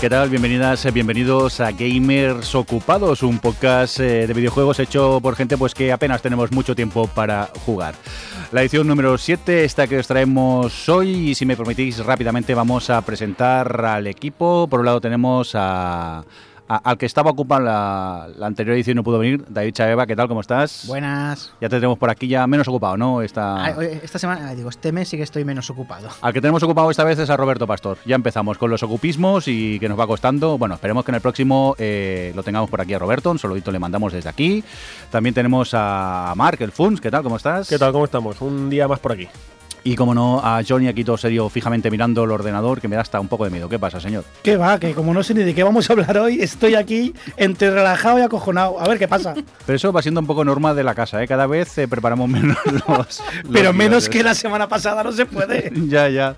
¿Qué tal? Bienvenidas, eh, bienvenidos a Gamers Ocupados, un podcast eh, de videojuegos hecho por gente pues que apenas tenemos mucho tiempo para jugar. La edición número 7, esta que os traemos hoy, y si me permitís rápidamente vamos a presentar al equipo. Por un lado tenemos a al que estaba ocupando la, anterior edición no pudo venir, David Chaeva, ¿qué tal? ¿Cómo estás? Buenas. Ya te tenemos por aquí ya menos ocupado, ¿no? Esta, esta semana, digo, este mes sí que estoy menos ocupado. Al que tenemos ocupado esta vez es a Roberto Pastor. Ya empezamos con los ocupismos y que nos va costando. Bueno, esperemos que en el próximo eh, lo tengamos por aquí a Roberto, un saludito le mandamos desde aquí. También tenemos a Mark, el Funs, ¿qué tal? ¿Cómo estás? ¿Qué tal? ¿Cómo estamos? Un día más por aquí. Y como no, a Johnny aquí todo serio, fijamente mirando el ordenador, que me da hasta un poco de miedo. ¿Qué pasa, señor? ¿Qué va? Que como no sé ni de qué vamos a hablar hoy, estoy aquí entre relajado y acojonado. A ver qué pasa. Pero eso va siendo un poco normal de la casa, ¿eh? Cada vez eh, preparamos menos los. Pero menos que la semana pasada no se puede. ya, ya.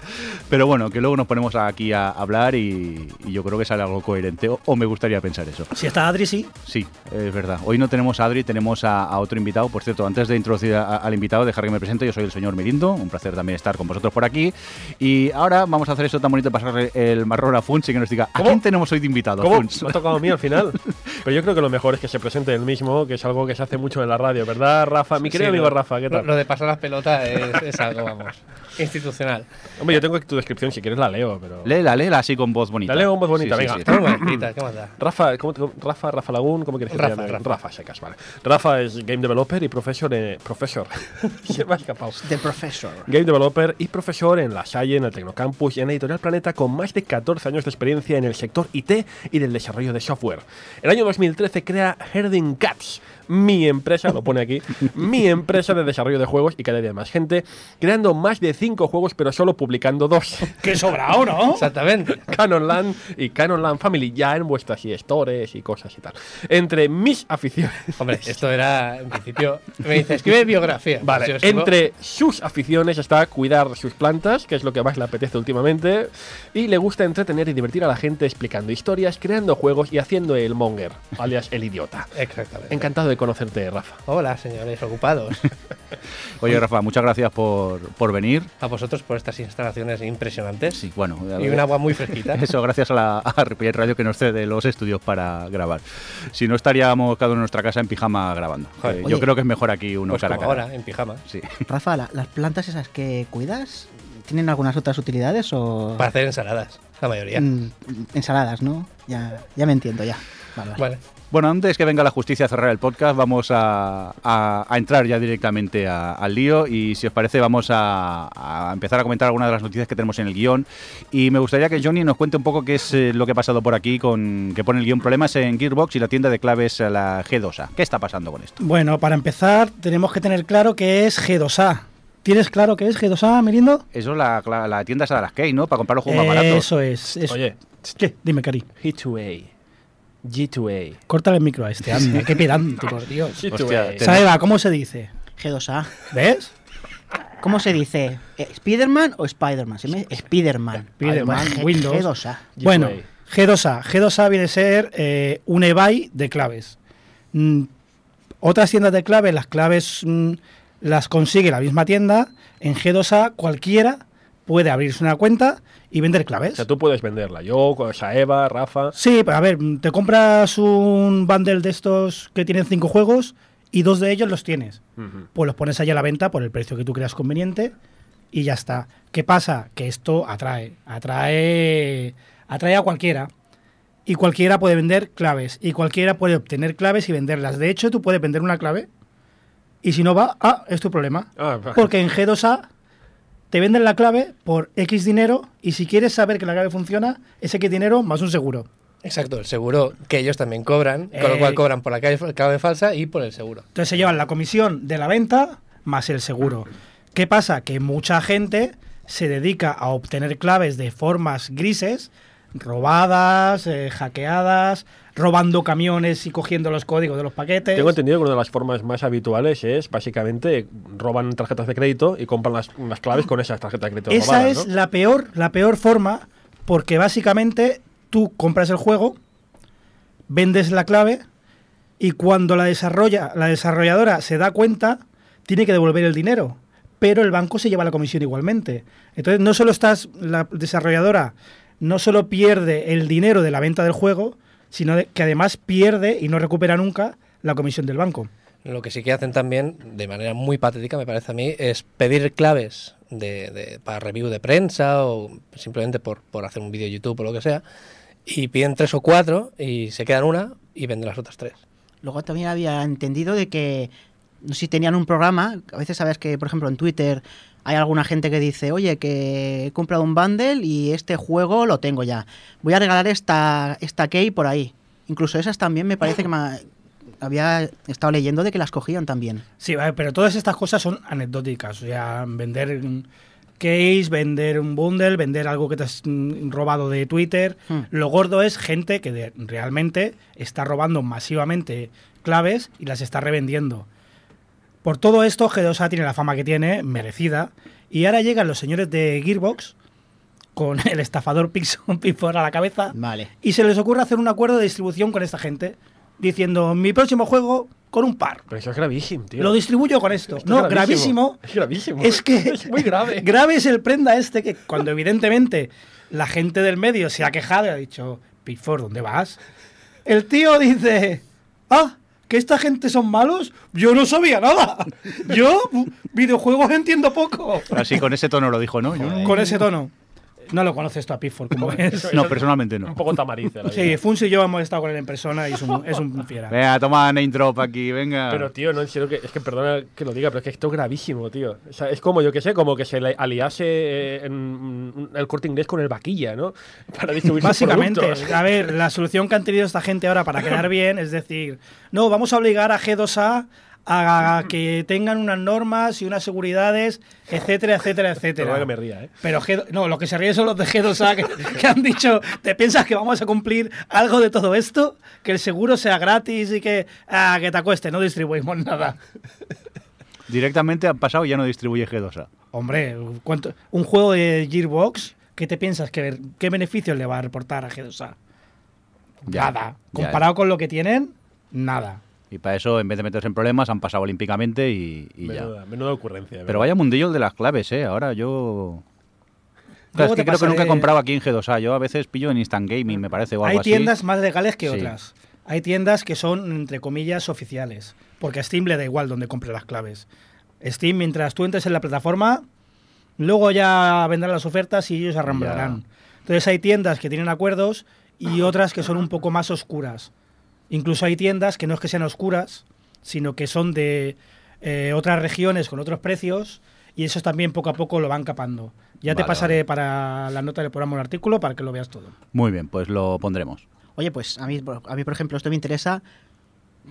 Pero bueno, que luego nos ponemos aquí a hablar y, yo creo que sale algo coherente. O, me gustaría pensar eso. Si está Adri, sí. Sí, es verdad. Hoy no tenemos a Adri, tenemos a, otro invitado. Por cierto, antes de introducir al invitado, dejar que me presente. Yo soy el señor Mirindo. Un placer también estar con vosotros por aquí. Y ahora vamos a hacer eso tan bonito de pasar el marrón a Funch y que nos diga, ¿a quién tenemos hoy de invitado? ¿Cómo? Me ha tocado a mí al final. Pero yo creo que lo mejor es que se presente el mismo, que es algo que se hace mucho en la radio, ¿verdad, Rafa? Mi querido amigo Rafa, ¿qué tal? Lo de pasar las pelotas es, algo, vamos, institucional. Hombre, yo tengo aquí tu descripción, si quieres la leo, pero... Léela, léela así con voz bonita. La leo con voz bonita, venga. Sí, ¿qué más da? Rafa, ¿cómo, Rafa, Rafa Lagún, ¿cómo quieres que Rafa, te llame? Rafa. Rafa, secas, vale. Rafa es game developer y profesor... Eh, profesor. se me ha escapado. The Professor. Game developer y profesor en la SAI, en el Tecnocampus y en Editorial Planeta con más de 14 años de experiencia en el sector IT y del desarrollo de software. El año 2013 crea Herding Cats, mi empresa, lo pone aquí, mi empresa de desarrollo de juegos y cada día más gente, creando más de 5 juegos pero solo publicando dos. ¡Qué sobrado, ¿no? Exactamente. Canon Land y Canon Land Family ya en vuestras stores y cosas y tal. Entre mis aficiones... Hombre, esto era, en principio, me dice, escribe biografía. Vale, entre sus aficiones está cuidar sus plantas, que es lo que más le apetece últimamente, y le gusta entretener y divertir a la gente explicando historias, creando juegos y haciendo el monger, alias el idiota. Exactamente. Encantado de conocerte, Rafa. Hola, señores ocupados. Oye, Rafa, muchas gracias por, por, venir. A vosotros por estas instalaciones impresionantes. Sí, bueno. Y un agua muy fresquita. Eso, gracias a la a Radio que nos cede los estudios para grabar. Si no, estaríamos cada uno en nuestra casa en pijama grabando. Eh, yo creo que es mejor aquí uno pues cara ahora, en pijama. Sí. Rafa, ¿las plantas esas que cuidas tienen algunas otras utilidades o...? Para hacer ensaladas, la mayoría. Mm, ensaladas, ¿no? Ya, ya me entiendo, ya. vale. Bueno, antes que venga la justicia a cerrar el podcast, vamos a, entrar ya directamente al lío y si os parece vamos a, empezar a comentar algunas de las noticias que tenemos en el guion y me gustaría que Johnny nos cuente un poco qué es eh, lo que ha pasado por aquí con que pone el guion problemas en Gearbox y la tienda de claves eh, la G2A. ¿Qué está pasando con esto? Bueno, para empezar tenemos que tener claro que es G2A. ¿Tienes claro qué es G2A, Mirindo? Eso es la, la, tienda esa de las Key, ¿no? Para comprar los juegos más baratos. Eso es. Oye. ¿Qué? Dime, Cari. G2A. G2A. Córtale el micro a este, anda, qué pedante, por Dios. G2A. ¿cómo se dice? G2A. ¿Ves? ¿Cómo se dice? Eh, ¿Spiderman o Spiderman? Spiderman. Spiderman, Windows. G2A. Bueno, G2A. G2A viene a ser eh, un eBay de claves. Mm, otras tiendas de claves, las claves mm, las consigue la misma tienda. En G2A cualquiera puede abrirse una cuenta y vender claves. O sea, tú puedes venderla. Yo, Saeva, Rafa. Sí, pero a ver, te compras un bundle de estos que tienen cinco juegos y dos de ellos los tienes. Pues los pones allá a la venta por el precio que tú creas conveniente y ya está. ¿Qué pasa? Que esto atrae, atrae, atrae a cualquiera. Y cualquiera puede vender claves. Y cualquiera puede obtener claves y venderlas. De hecho, tú puedes vender una clave. Y si no va, ah, es tu problema. Ah, Porque en G2A te venden la clave por X dinero y si quieres saber que la clave funciona, es X dinero más un seguro. Exacto, el seguro que ellos también cobran, con lo cual eh, cobran por la clave, falsa y por el seguro. Entonces se llevan la comisión de la venta más el seguro. ¿Qué pasa? Que mucha gente se dedica a obtener claves de formas grises, robadas, eh, hackeadas, robando camiones y cogiendo los códigos de los paquetes. Tengo entendido que una de las formas más habituales es básicamente roban tarjetas de crédito y compran las, claves con esas tarjetas de crédito. Esa es la peor, la peor forma porque básicamente tú compras el juego, vendes la clave y cuando la desarrolla, la desarrolladora se da cuenta, tiene que devolver el dinero. Pero el banco se lleva la comisión igualmente. Entonces no solo estás la desarrolladora no solo pierde el dinero de la venta del juego, sino de- que además pierde y no recupera nunca la comisión del banco. Lo que sí que hacen también, de manera muy patética, me parece a mí, es pedir claves de, de- para review de prensa o simplemente por, por hacer un vídeo de YouTube o lo que sea. Y piden tres o cuatro y se quedan una y venden las otras tres. Luego también había entendido de que, no sé si tenían un programa, a veces sabes que, por ejemplo, en Twitter hay alguna gente que dice, oye, que he comprado un bundle y este juego lo tengo ya. Voy a regalar esta, esta key por ahí. Incluso esas también me parece que me había estado leyendo de que las cogían también. Sí, pero todas estas cosas son anecdóticas. O sea, vender case, vender un bundle, vender algo que te has mm, robado de Twitter. Hmm. Lo gordo es gente que realmente está robando masivamente claves y las está revendiendo. Por todo esto, G2A tiene la fama que tiene, merecida. Y ahora llegan los señores de Gearbox con el estafador Pixon Pitford a la cabeza Vale. y se les ocurre hacer un acuerdo de distribución con esta gente, diciendo, mi próximo juego con un par. Pero eso es gravísimo, tío. Lo distribuyo con esto. Esto no, es gravísimo. Es gravísimo. Es que es muy grave. grave es el prenda este que cuando evidentemente la gente del medio se ha quejado y ha dicho, Pitford, ¿dónde vas? El tío dice, ah, que esta gente son malos. Yo no sabía nada. Yo videojuegos entiendo poco. Así con ese tono lo dijo, ¿no? Yo no- Con ese tono. No lo conoces tú a Pitford como es. No, personalmente Un no. poco tamarice. la Sí. Funsi y yo hemos estado con él en persona y es un, es un fiera. Venga, toma name drop aquí, venga. Pero, tío, no, que, es que perdona que lo diga, pero es que esto es gravísimo, tío. O sea, es como, yo que sé, como que se le aliase eh, en, el corte inglés con el vaquilla, ¿no? Para distribuir sus Básicamente, productos. a ver, la solución que han tenido esta gente ahora para quedar bien es decir, no, vamos a obligar a G2A a que tengan unas normas y unas seguridades, etcétera, etcétera, etcétera. que me ría, ¿eh? Pero G- no, lo que se ríen son los de G2A que, que han dicho, ¿te piensas que vamos a cumplir algo de todo esto? Que el seguro sea gratis y que, ah, que te acueste, no distribuimos nada. Directamente han pasado y ya no distribuye G2A. Hombre, ¿cuánto- un juego de Gearbox, ¿qué te piensas? que ¿Qué beneficios le va a reportar a G2A? Ya, nada. ya, Comparado con lo que tienen, nada. Y para eso, en vez de meterse en problemas, han pasado olímpicamente y, y ya. Menuda, menuda ocurrencia. Pero ¿verdad? vaya mundillo el de las claves, ¿eh? Ahora yo... Claro, es que creo que nunca he comprado aquí en G2A. Yo a veces pillo en Instant Gaming, me parece, o algo Hay así. tiendas más legales que Sí. otras. Hay tiendas que son, entre comillas, oficiales. Porque a Steam le da igual donde compre las claves. Steam, mientras tú entres en la plataforma, luego ya vendrán las ofertas y ellos arramblarán. Entonces hay tiendas que tienen acuerdos y otras que son un poco más oscuras. Incluso hay tiendas que no es que sean oscuras, sino que son de eh, otras regiones con otros precios y esos también poco a poco lo van capando. Ya te pasaré vale. para la nota del programa un artículo para que lo veas todo. Muy bien, pues lo pondremos. Oye, pues a mí, a mí, por ejemplo, esto me interesa.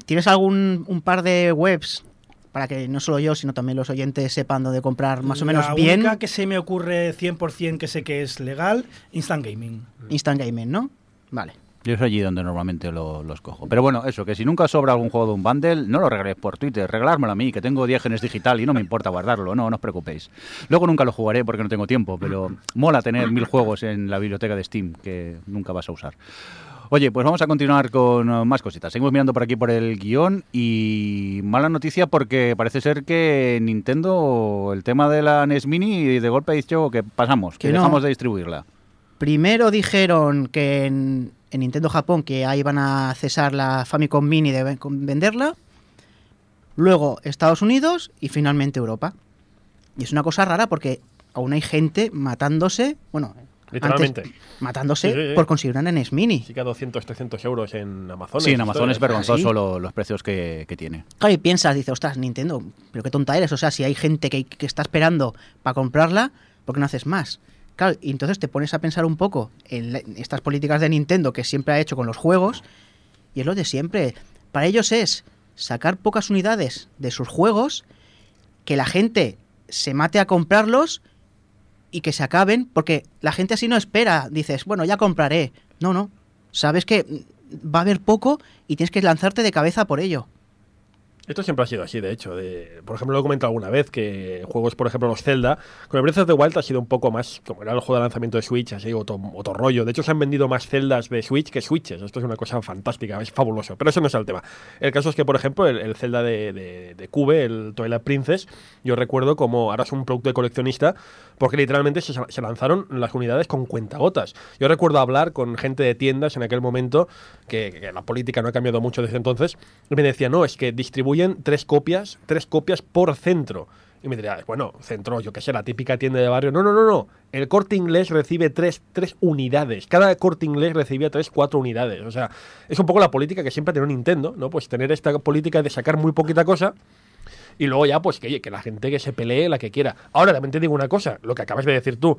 ¿Tienes algún un par de webs para que no solo yo, sino también los oyentes sepan dónde comprar más o menos la bien única que se me ocurre 100% que sé que es legal, Instant Gaming. Instant Gaming, ¿no? Vale. Yo es allí donde normalmente lo- los cojo. Pero bueno, eso, que si nunca sobra algún juego de un bundle, no lo regaléis por Twitter, regalármelo a mí, que tengo Diógenes digital y no me importa guardarlo, no, no os preocupéis. Luego nunca lo jugaré porque no tengo tiempo, pero mola tener mil juegos en la biblioteca de Steam que nunca vas a usar. Oye, pues vamos a continuar con eh, más cositas. Seguimos mirando por aquí por el guion y mala noticia porque parece ser que Nintendo, el tema de la NES Mini, de golpe ha dicho que pasamos, que, Que no. dejamos de distribuirla. Primero dijeron que en, en Nintendo Japón que ahí van a cesar la Famicom Mini de venderla. Luego Estados Unidos y finalmente Europa. Y es una cosa rara porque aún hay gente matándose, bueno, Literalmente. antes, matándose Sí, sí, sí. por conseguir una NES Mini. Sí que a 200, 300 euros en Amazon. Sí, en Amazon es vergonzoso ¿Sí? lo- los precios que, que tiene. Claro, y piensas, dices, ostras, Nintendo, pero qué tonta eres. O sea, si hay gente que, que está esperando para comprarla, ¿por qué no haces más? Y entonces te pones a pensar un poco en, estas políticas de Nintendo que siempre ha hecho con los juegos, y es lo de siempre. Para ellos es sacar pocas unidades de sus juegos, que la gente se mate a comprarlos y que se acaben, porque la gente así no espera. Dices, bueno, ya compraré. No, no. Sabes que va a haber poco y tienes que lanzarte de cabeza por ello. Esto siempre ha sido así, de hecho. De, por ejemplo, lo he comentado alguna vez que juegos, por ejemplo, los Zelda, con el Breath of the Wild ha sido un poco más, como era el juego de lanzamiento de Switch, así otro, otro rollo. De hecho, se han vendido más Zeldas de Switch que Switches. Esto es una cosa fantástica, es fabuloso. Pero eso no es el tema. El caso es que, por ejemplo, el, el Zelda de, de, Cube, el Twilight Princess, yo recuerdo como ahora es un producto de coleccionista, porque literalmente se, lanzaron las unidades con cuentagotas. Yo recuerdo hablar con gente de tiendas en aquel momento, que, que la política no ha cambiado mucho desde entonces, y me decía, no, es que tres copias, tres copias por centro. Y me diría, bueno, centro, yo que sé, la típica tienda de barrio. No, no, no, no. El corte inglés recibe tres, tres unidades. Cada corte inglés recibía tres, cuatro unidades. O sea, es un poco la política que siempre tenido Nintendo, ¿no? Pues tener esta política de sacar muy poquita cosa y luego ya, pues que, que la gente que se pelee la que quiera. Ahora, también te digo una cosa, lo que acabas de decir tú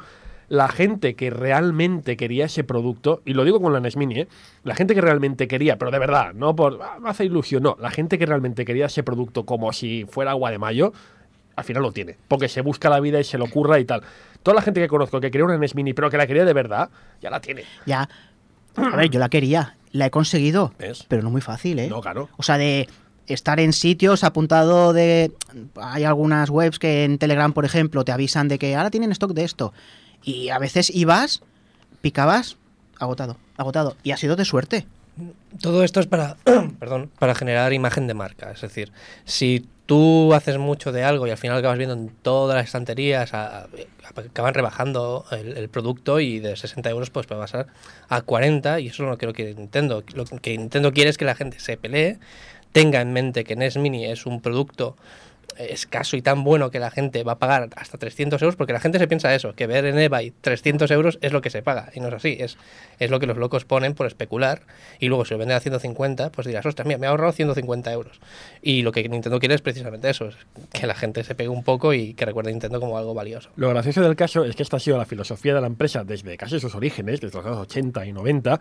la gente que realmente quería ese producto, y lo digo con la NES Mini, ¿eh? la gente que realmente quería, pero de verdad, no por, ah, me hace ilusión, no, la gente que realmente quería ese producto como si fuera agua de mayo, al final lo tiene, porque se busca la vida y se lo ocurra y tal. Toda la gente que conozco que quería una NES Mini, pero que la quería de verdad, ya la tiene. Ya. A ver, yo la quería, la he conseguido, ¿Ves? pero no muy fácil, ¿eh? No, claro. O sea, de estar en sitios apuntado de... Hay algunas webs que en Telegram, por ejemplo, te avisan de que ahora tienen stock de esto. Y a veces ibas, picabas, agotado, agotado. Y ha sido de suerte. Todo esto es para, perdón, para generar imagen de marca. Es decir, si tú haces mucho de algo y al final acabas viendo en todas las estanterías, acaban rebajando el, producto y de 60 euros pues puede a 40 y eso no creo que Nintendo. Lo que Nintendo quiere es que la gente se pelee, tenga en mente que NES Mini es un producto escaso y tan bueno que la gente va a pagar hasta 300 euros, porque la gente se piensa eso, que ver en eBay 300 euros es lo que se paga, y no es así, es, es lo que los locos ponen por especular, y luego si lo venden a 150, pues dirás, ostras, mira, me he ahorrado 150 euros. Y lo que Nintendo quiere es precisamente eso, es que la gente se pegue un poco y que recuerde a Nintendo como algo valioso. Lo gracioso del caso es que esta ha sido la filosofía de la empresa desde casi sus orígenes, desde los años 80 y 90,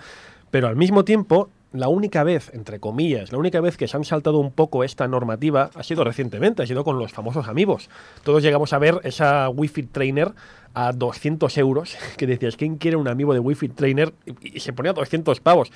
pero al mismo tiempo la única vez, entre comillas, la única vez que se han saltado un poco esta normativa ha sido recientemente, ha sido con los famosos amigos. Todos llegamos a ver esa Wi-Fi Trainer a 200 euros, que decías, ¿quién quiere un amigo de Wi-Fi Trainer? Y se ponía 200 pavos.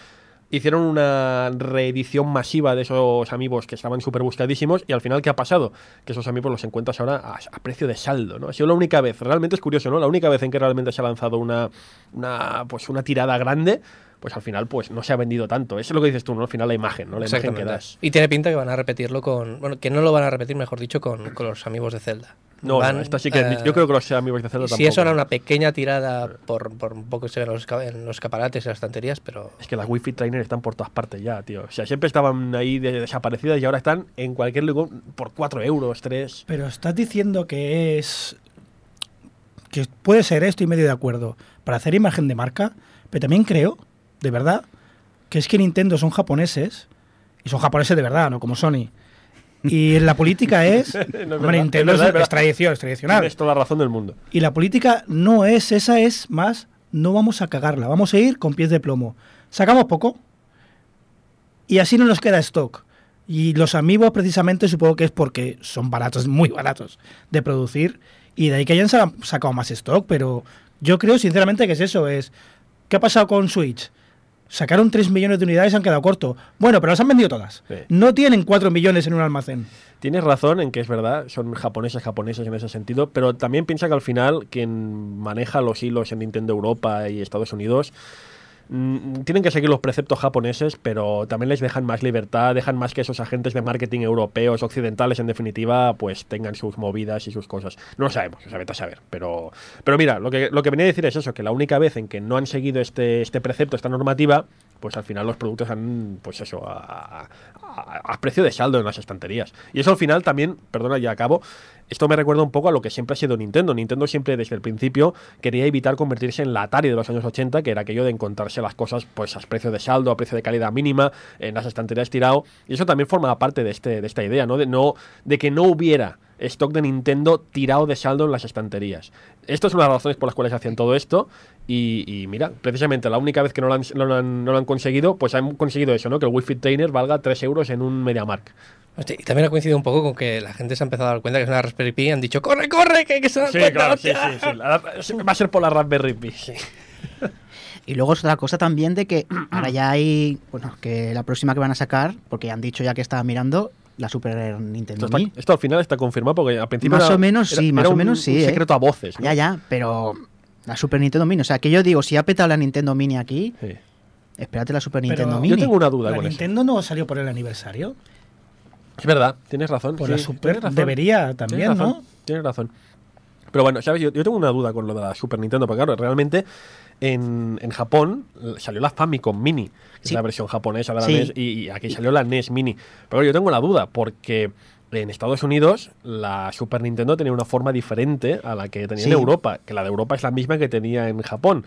Hicieron una reedición masiva de esos amigos que estaban súper buscadísimos y al final, ¿qué ha pasado? Que esos amigos los encuentras ahora a, a, precio de saldo, ¿no? Ha sido la única vez, realmente es curioso, ¿no? La única vez en que realmente se ha lanzado una, una, pues una tirada grande pues al final pues no se ha vendido tanto. Eso es lo que dices tú, ¿no? Al final la imagen, ¿no? La imagen que das. Y tiene pinta que van a repetirlo con... Bueno, que no lo van a repetir, mejor dicho, con, con los amigos de Zelda. No, van, no, esta sí que... Uh, yo creo que los amigos de Zelda si tampoco. Si eso era una pequeña tirada por, por un poco se los, en los escaparates y las estanterías, pero... Es que las Wi-Fi trainers están por todas partes ya, tío. O sea, siempre estaban ahí de desaparecidas y ahora están en cualquier lugar por 4 euros, 3. Pero estás diciendo que es... Que puede ser esto y medio de acuerdo. Para hacer imagen de marca, pero también creo, de verdad, que es que Nintendo son japoneses, y son japoneses de verdad, no como Sony. Y la política es. no, es hombre, verdad, Nintendo es, verdad, es, es, tradición, es tradicional. Tienes toda la razón del mundo. Y la política no es esa, es más, no vamos a cagarla, vamos a ir con pies de plomo. Sacamos poco y así no nos queda stock. Y los amigos, precisamente, supongo que es porque son baratos, muy baratos de producir. Y de ahí que hayan sacado más stock. Pero yo creo, sinceramente, que es eso: es. ¿Qué ha pasado con Switch? Sacaron 3 millones de unidades y han quedado cortos. Bueno, pero las han vendido todas. Sí. No tienen 4 millones en un almacén. Tienes razón en que es verdad, son japoneses, japoneses en ese sentido, pero también piensa que al final quien maneja los hilos en Nintendo Europa y Estados Unidos tienen que seguir los preceptos japoneses, pero también les dejan más libertad, dejan más que esos agentes de marketing europeos, occidentales en definitiva, pues tengan sus movidas y sus cosas. No lo sabemos, o sea, vete a saber, pero, pero mira, lo que, lo que venía a decir es eso, que la única vez en que no han seguido este, este precepto, esta normativa, pues al final los productos han, pues eso, a, a, a, precio de saldo en las estanterías. Y eso al final también, perdona, ya acabo, esto me recuerda un poco a lo que siempre ha sido Nintendo. Nintendo siempre desde el principio quería evitar convertirse en la Atari de los años 80, que era aquello de encontrarse las cosas pues a precio de saldo, a precio de calidad mínima, en las estanterías tirado. Y eso también forma parte de, este, de esta idea, ¿no? De, no, de que no hubiera stock de Nintendo tirado de saldo en las estanterías. Esto es una de las razones por las cuales hacían todo esto. Y, y mira, precisamente la única vez que no lo, han, no, lo han, no lo han conseguido, pues han conseguido eso, ¿no? Que el Wi-Fi Trainer valga 3 euros en un MediaMark. Hostia, y también ha coincidido un poco con que la gente se ha empezado a dar cuenta que es una Raspberry Pi y han dicho ¡Corre, corre! Que, que se sí, cuenta, claro, sí, sí, sí. La, va a ser por la Raspberry Pi, sí. Y luego es otra cosa también de que ahora ya hay, bueno, que la próxima que van a sacar, porque han dicho ya que estaban mirando, la Super Esto, Nintendo está- Mini. esto al final está confirmado porque al principio Más era- o menos era- sí, más o menos sí, un ¿eh? secreto a voces. ¿no? Ya, ya, pero la Super Nintendo Mini. O sea, que yo digo, si ha petado la Nintendo Mini aquí, Sí. espérate la Super Pero Nintendo Mini. Yo tengo una duda ¿La con eso. Nintendo no salió por el aniversario? Es verdad, tienes razón. Por sí, la Super razón. debería también, Tienes razón, ¿no? Tienes razón. Pero bueno, ¿sabes? Yo, yo tengo una duda con lo de la Super Nintendo, porque claro, realmente en, en Japón salió la Famicom Mini, que es la versión japonesa de la Sí. NES, y, y aquí salió la NES Mini. Pero yo tengo la duda, porque en Estados Unidos la Super Nintendo tenía una forma diferente a la que tenía en. Europa, que la de Europa es la misma que tenía en Japón.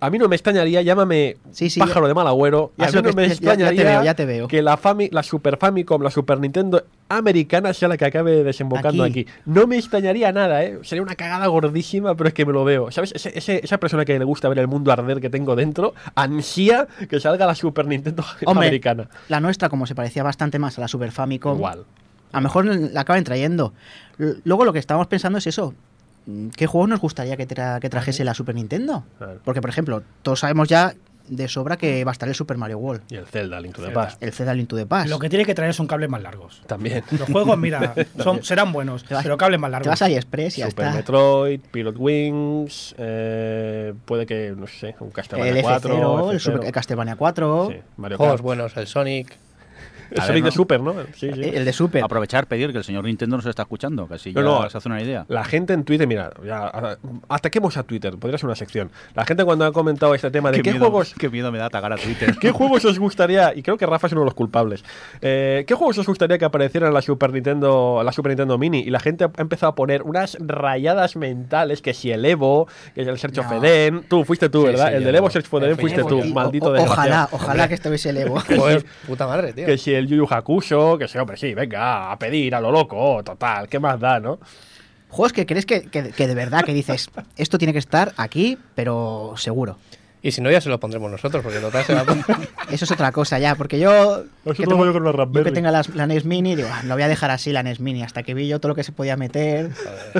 A mí no me extrañaría, llámame Sí, sí, pájaro de mal agüero, ya a mí no me ya- ya extrañaría veo, ya te veo. que la, Fami- la Super Famicom, la Super Nintendo americana sea la que acabe desembocando aquí. Aquí. No me extrañaría nada, ¿eh? Sería una cagada gordísima, pero es que me lo veo. ¿Sabes? Ese- ese- esa persona que le gusta ver el mundo arder que tengo dentro, ansía que salga la Super Nintendo Hombre, americana. La nuestra, como se parecía bastante más a la Super Famicom, Igual. a lo mejor la acaban trayendo. Luego lo que estábamos pensando es eso. ¿Qué juegos nos gustaría que, tra- que trajese la Super Nintendo? Claro. Porque, por ejemplo, todos sabemos ya de sobra que va a estar el Super Mario World, Y el Zelda, Link to the. Past. el Zelda Link to the Past. Lo que tiene que traer son cables más largos. También. Los juegos, mira, son, serán buenos, Te vas- pero cables más Te largos. vas a AliExpress y ya Super está. Metroid, Pilot Wings, eh, puede que, no sé, un Castlevania El 4. F0, el, F0. Super- el Castlevania 4, Sí, Mario Juegos Kart. buenos, el Sonic. El A Sonic ver, de. Super, ¿no? Sí, sí. el de Super. Aprovechar, pedir que el señor Nintendo nos está escuchando, que así No, ya no. se hace una idea. La gente en Twitter, mira, ya, a- ataquemos a Twitter, podría ser una sección. La gente cuando ha comentado este tema de qué, miedo, juegos qué miedo me da atacar a Twitter. ¿Qué juegos os gustaría? Y creo que Rafa es uno de los culpables. eh, ¿Qué juegos os gustaría que aparecieran en la Super Nintendo, en la Super Nintendo Mini? Y la gente ha empezado a poner unas rayadas mentales, que si el Evo, que si el Search of No. Eden. Tú fuiste tú, Sí, ¿verdad? sí, el el del Evo. Search for Eden fuiste Evo, tú, Y- maldito desgraciado. ojalá, ojalá que estuviese el Evo. Joder, puta madre, tío. Que si el Yu Yu Hakusho, que sí, hombre, sí, venga, a pedir a lo loco, total, ¿qué más da, no? Juegos que crees que- que de verdad que dices, esto tiene que estar aquí, pero seguro. Y si no, ya se lo pondremos nosotros, porque total se va a poner. Eso es otra cosa ya, porque yo... Nosotros que tengo- voy con una yo Raspberry. que tenga las- la, NES Mini, digo, "Ah, lo voy a dejar así la NES Mini, hasta que vi yo todo lo que se podía meter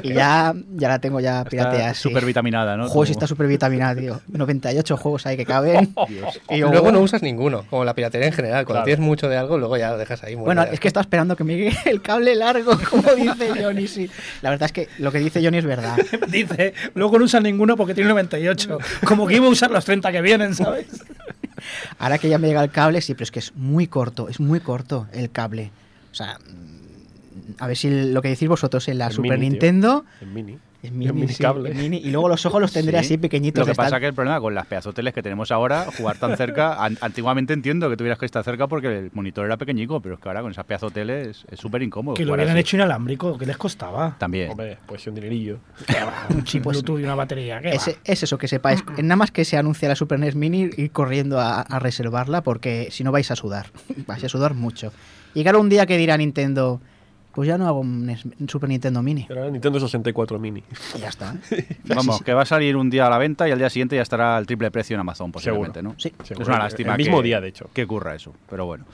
y ya, ya la tengo ya pirateada. súper vitaminada, ¿no? Juegos está súper vitaminada, tío. 98 juegos ahí que caben. Y yo, luego no usas ninguno, como la piratería en general. Cuando Claro. tienes mucho de algo, luego ya lo dejas ahí. Bueno, es que estaba esperando que me llegue el cable largo, como dice Johnny. Sí. La verdad es que lo que dice Johnny es verdad. Dice, luego no usa ninguno porque tiene 98. Como que iba a usar los 30 que vienen, ¿sabes? Ahora que ya me llega el cable, sí, pero es que es muy corto, es muy corto el cable. O sea, mm, a ver si lo que decís vosotros en la El Super mini, tío. Nintendo En Mini. Es mini, mini cable. mini, y luego los ojos los tendré Sí. así pequeñitos. Lo que pasa que el problema con las pedazoteles que tenemos ahora, jugar tan cerca, an- antiguamente entiendo que tuvieras que estar cerca porque el monitor era pequeñico, pero es que ahora con esas pedazoteles es súper incómodo. Que lo hubieran así. hecho inalámbrico, que les costaba? También. Hombre, pues un dinerillo. Un chip Pues- Bluetooth y una batería. ¿qué Es, va? es eso, que sepáis. Nada más que se anuncia la Super NES Mini, ir corriendo a, a reservarla porque si no vais a sudar. vais a sudar mucho. Llegará un día que dirá Nintendo, pues ya no hago un, Super Nintendo Mini. Era Nintendo 64 Mini. Y ya está. Vamos, que va a salir un día a la venta y al día siguiente ya estará al triple precio en Amazon, posiblemente, Seguro. ¿no? Sí. Seguro. Es una lástima. El mismo que- día, de hecho. Que ocurra eso, pero bueno.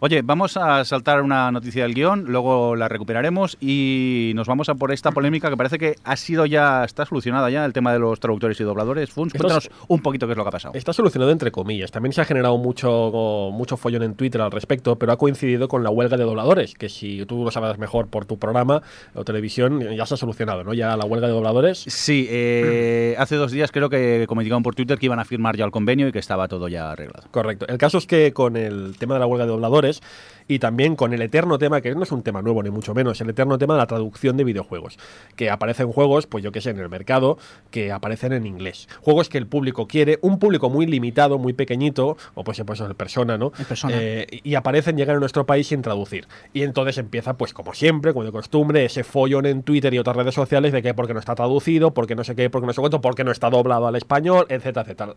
Oye, vamos a saltar una noticia del guion, luego la recuperaremos y nos vamos a por esta polémica que parece que ha sido ya, está solucionada ya, el tema de los traductores y dobladores. Funs, cuéntanos un poquito qué es lo que ha pasado. Está solucionado entre comillas. También se ha generado mucho, mucho follón en Twitter al respecto, pero ha coincidido con la huelga de dobladores, que si tú lo sabes mejor por tu programa o televisión, ya se ha solucionado, ¿no? Ya la huelga de dobladores. Sí, eh, hace dos días creo que comunicaron por Twitter que iban a firmar ya el convenio y que estaba todo ya arreglado. Correcto. El caso es que con el tema de la huelga de dobladores y también con el eterno tema, que no es un tema nuevo ni mucho menos, el eterno tema de la traducción de videojuegos, que aparecen juegos, pues yo que sé, en el mercado, que aparecen en inglés. Juegos que el público quiere, un público muy limitado, muy pequeñito, o pues, pues el persona, ¿no? El Persona. Eh, y aparecen, llegan a nuestro país sin traducir. Y entonces empieza, pues como siempre, como de costumbre, ese follón en Twitter y otras redes sociales de que porque no está traducido, porque no sé qué, porque no sé cuánto, porque no está doblado al español, etcétera, etcétera.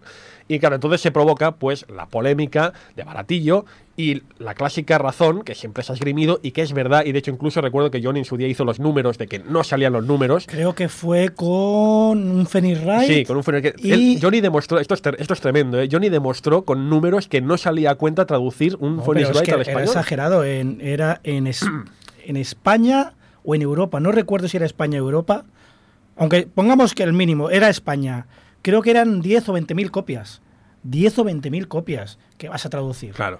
Y claro, entonces se provoca, pues, la polémica de baratillo y la clásica razón que siempre se ha esgrimido y que es verdad, y de hecho incluso recuerdo que Johnny en su día hizo los números de que no salían los números. Creo que fue con un Phoenix Wright. Sí, con un Wright. y- Él- Johnny demostró, esto es, esto es tremendo, ¿eh? Johnny demostró con números que no salía a cuenta traducir un No, Phoenix es que al era español. exagerado. En, era en, es- en España o en Europa. No recuerdo si era España o Europa. Aunque pongamos que el mínimo era España. Creo que eran 10 o 20 mil copias. 10 o 20 mil copias que vas a traducir. Claro.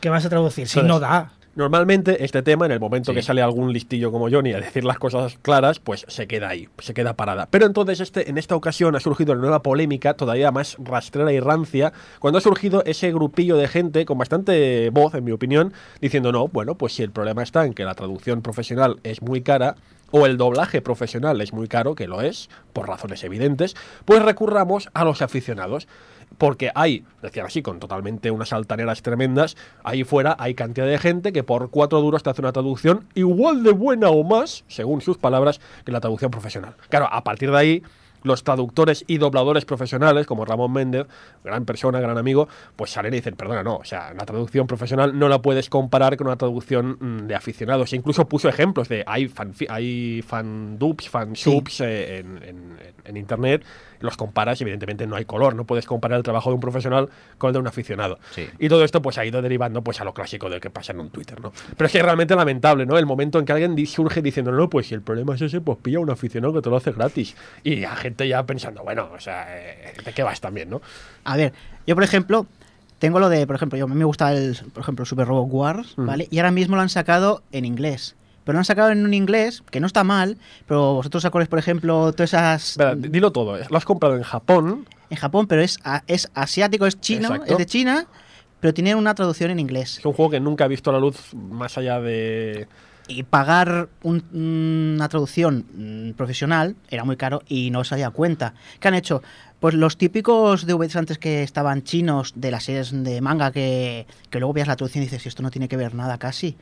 Que vas a traducir. Si Entonces, no da. Normalmente este tema, en el momento Sí. que sale algún listillo como Johnny a decir las cosas claras, pues se queda ahí, se queda parada. Pero entonces este, en esta ocasión ha surgido una nueva polémica, todavía más rastrera y rancia, cuando ha surgido ese grupillo de gente con bastante voz, en mi opinión, diciendo, no, bueno, pues si el problema está en que la traducción profesional es muy cara, o el doblaje profesional es muy caro, que lo es, por razones evidentes, pues recurramos a los aficionados. Porque hay, decían así, con totalmente unas altaneras tremendas, ahí fuera hay cantidad de gente que por cuatro duros te hace una traducción igual de buena o más, según sus palabras, que la traducción profesional. Claro, a partir de ahí, los traductores y dobladores profesionales, como Ramón Méndez, gran persona, gran amigo, pues salen y dicen, perdona, no, o sea, la traducción profesional no la puedes comparar con una traducción mm, de aficionados. E incluso puso ejemplos de, hay fan, hay fan dubs, fan subs eh, en, en- en internet, los comparas y evidentemente no hay color, no puedes comparar el trabajo de un profesional con el de un aficionado. Sí. Y todo esto pues ha ido derivando pues a lo clásico de que pasa en un Twitter, ¿no? Pero es que es realmente lamentable, ¿no? El momento en que alguien surge diciendo, no, pues si el problema es ese, pues pilla a un aficionado que te lo hace gratis. Y la gente ya pensando, bueno, o sea, eh, ¿de qué vas también, no? A ver, yo por ejemplo, tengo lo de, por ejemplo, yo, a mí me gusta el, por ejemplo, Super Robot Wars, Mm. ¿vale? Y ahora mismo lo han sacado en inglés. Pero lo han sacado en un inglés que no está mal, pero vosotros acordáis, por ejemplo, todas esas... Dilo todo. Lo has comprado en Japón. En Japón, pero es, es asiático, es chino, Exacto. es de China, pero tiene una traducción en inglés. Es un juego que nunca ha visto la luz más allá de... Y pagar un- una traducción mm, profesional era muy caro y no se había cuenta. ¿Qué han hecho? Pues los típicos DVDs antes que estaban chinos de las series de manga que, que luego veías la traducción y dices, esto no tiene que ver nada casi.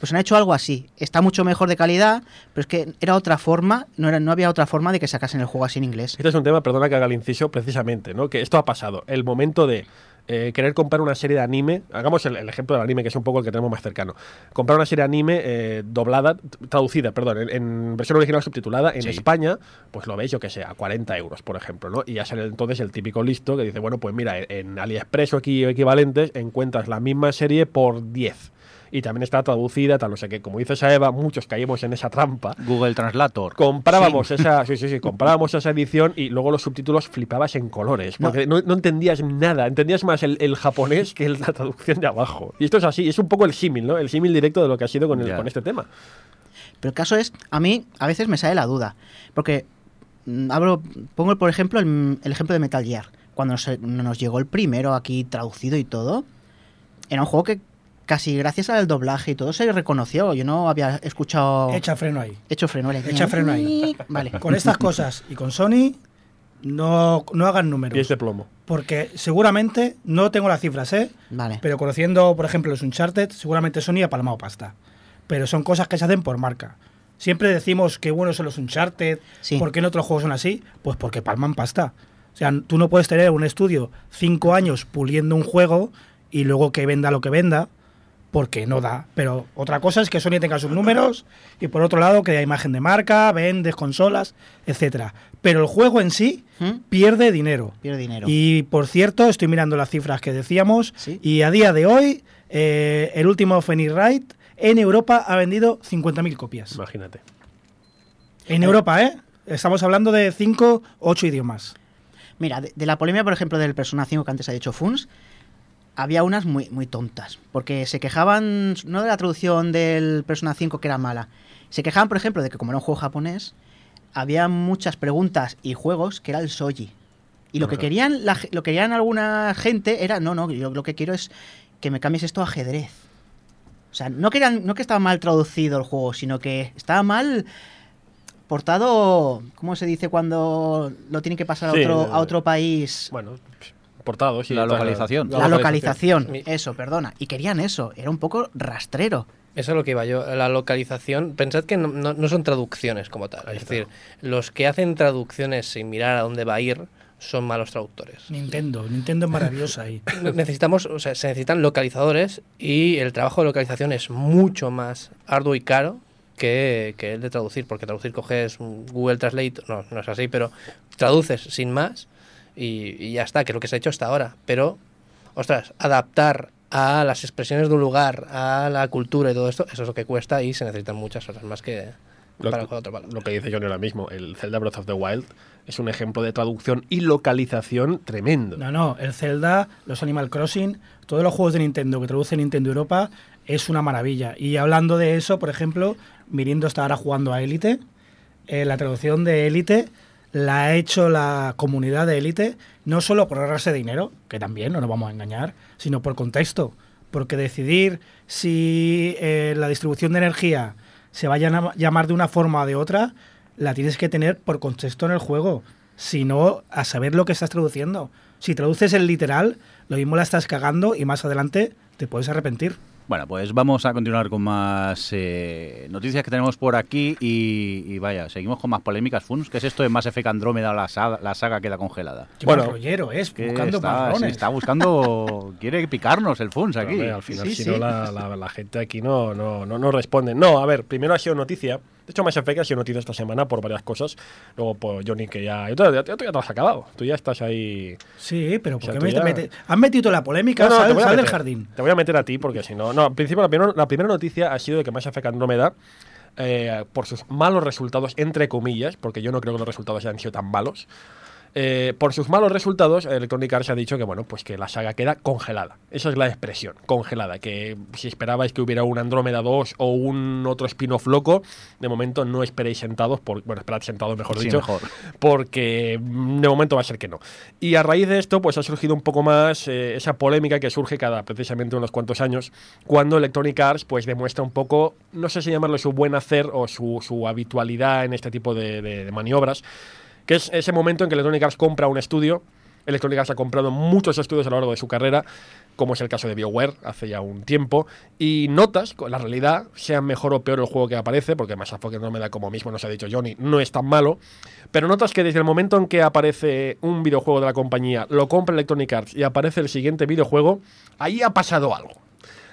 Pues han hecho algo así. Está mucho mejor de calidad, pero es que era otra forma, no, era, no había otra forma de que sacasen el juego así en inglés. Este es un tema, perdona que haga el inciso, precisamente, ¿no? Que esto ha pasado. El momento de eh, querer comprar una serie de anime, hagamos el, el ejemplo del anime, que es un poco el que tenemos más cercano. Comprar una serie de anime eh, doblada, traducida, perdón, en, en versión original subtitulada en Sí. España, pues lo veis, yo que sé, a 40 euros, por ejemplo, ¿no? Y ya sale entonces el típico listo que dice, bueno, pues mira, en, en AliExpress o aquí equivalentes encuentras la misma serie por 10. Y también está traducida, tal, no sé qué. Como dice Eva, muchos caímos en esa trampa. Google Translator. comprábamos esa sí, sí, sí, comprábamos esa edición y luego los subtítulos flipabas en colores porque no, no entendías nada. Entendías más el, el japonés que el- la traducción de abajo. Y esto es así es un poco el símil no el símil directo de lo que ha sido con, el- con este tema. Pero el caso es, a mí a veces me sale la duda, porque mm, hablo, pongo por ejemplo el, el ejemplo de Metal Gear. Cuando nos, nos llegó el primero aquí traducido y todo, era un juego que casi gracias al doblaje y todo se reconoció. Yo no había escuchado... Echa freno ahí. Hecho freno. vale. Echa freno ahí. Vale. Con estas cosas y con Sony, no, no hagan números. y es de plomo Porque seguramente, no tengo las cifras, ¿eh? Vale. Pero conociendo, por ejemplo, los Uncharted, seguramente Sony ha palmado pasta. Pero son cosas que se hacen por marca. Siempre decimos que buenos son los Uncharted, Sí. ¿por qué en otros juegos son así? Pues porque palman pasta. O sea, tú no puedes tener un estudio cinco años puliendo un juego y luego que venda lo que venda, porque no da. Pero otra cosa es que Sony tenga sus números y por otro lado que haya imagen de marca, vendes consolas, etcétera. Pero el juego en sí ¿Mm? pierde dinero. Pierde dinero. Y por cierto, estoy mirando las cifras que decíamos. Sí. Y a día de hoy, eh, el último Phoenix Wright en Europa ha vendido 50.000 copias. imagínate En Europa, ¿eh? Estamos hablando de 5, 8 idiomas. Mira, de, de la polémica, por ejemplo, del Persona 5 que antes ha dicho Funs, había unas muy, muy tontas. Porque se quejaban, no de la traducción del Persona 5 que era mala, se quejaban, por ejemplo, de que como era un juego japonés, había muchas preguntas y juegos que era el Soji. Y lo que querían, la, lo que querían alguna gente era, no, no, yo lo que quiero es que me cambies esto a ajedrez. O sea, no que, eran, no que estaba mal traducido el juego, sino que estaba mal portado, ¿cómo se dice cuando lo tienen que pasar a Sí, otro, eh, a otro país? bueno portados y La localización. La localización, eso, perdona. Y querían eso, era un poco rastrero. Eso es lo que iba yo. La localización, pensad que no, no- no son traducciones como tal. Es decir, los que hacen traducciones sin mirar a dónde va a ir son malos traductores. Nintendo, Nintendo es maravillosa ahí. Necesitamos, o sea, se necesitan localizadores y el trabajo de localización es mucho más arduo y caro que, que el de traducir, porque traducir coges un Google Translate, no, no es así, pero traduces sin más y, y ya está, que es lo que se ha hecho hasta ahora. Pero, ostras, adaptar a las expresiones de un lugar, a la cultura y todo esto, eso es lo que cuesta y se necesitan muchas horas más que Lo, para otro palo. lo que dice Johnny ahora mismo, el Zelda Breath of the Wild es un ejemplo de traducción y localización tremendo. No, no, el Zelda, los Animal Crossing, todos los juegos de Nintendo que traduce Nintendo Europa es una maravilla. Y hablando de eso, por ejemplo, Mirindo está ahora jugando a Elite. Eh, la traducción de Elite la ha hecho la comunidad de Elite, no solo por ahorrarse dinero, que también, no nos vamos a engañar, sino por contexto. Porque decidir si eh, la distribución de energía se vaya a llamar de una forma o de otra, la tienes que tener por contexto en el juego, sino a saber lo que estás traduciendo. Si traduces el literal, lo mismo la estás cagando y más adelante te puedes arrepentir. Bueno, pues vamos a continuar con más eh, noticias que tenemos por aquí y, vaya, seguimos con más polémicas. Funs, ¿qué es esto de Mass Effect Andrómeda, la saga, la saga queda congelada? bueno, rollero es, buscando está, está buscando, quiere picarnos el Funs aquí. al final, si no, la, la, gente aquí no, no, no, no responde. No, a ver, primero ha sido noticia de hecho, Mass Effect ha sido noticia esta semana por varias cosas. Luego, pues Johnny, que ya. Tú, ya, te has acabado. Tú ya estás ahí. Sí, pero ¿por qué me metes? Has metido la polémica, no, sal, del jardín. Te voy a meter a ti porque si no. No, al principio, la primera, noticia ha sido de que Mass Effect Andromeda. Eh, por sus malos resultados, entre comillas, porque yo no creo que los resultados hayan sido tan malos, eh, por sus malos resultados, Electronic Arts ha dicho que bueno, pues que la saga queda congelada. Esa es la expresión, congelada. Que si esperabais que hubiera un Andrómeda 2 o un otro spin-off loco, de momento no esperéis sentados, por, bueno, esperad sentados mejor dicho, porque de momento va a ser que no. Y a raíz de esto, pues ha surgido un poco más eh, esa polémica que surge cada precisamente unos cuantos años, cuando Electronic Arts pues demuestra un poco, no sé si llamarlo su buen hacer o su, su habitualidad en este tipo de maniobras que es ese momento en que Electronic Arts compra un estudio. Electronic Arts ha comprado muchos estudios a lo largo de su carrera, como es el caso de BioWare hace ya un tiempo, y notas, la realidad, sea mejor o peor el juego que aparece, porque Mass no me da como mismo nos ha dicho Johnny, no es tan malo, pero notas que desde el momento en que aparece un videojuego de la compañía, lo compra Electronic Arts y aparece el siguiente videojuego, ahí ha pasado algo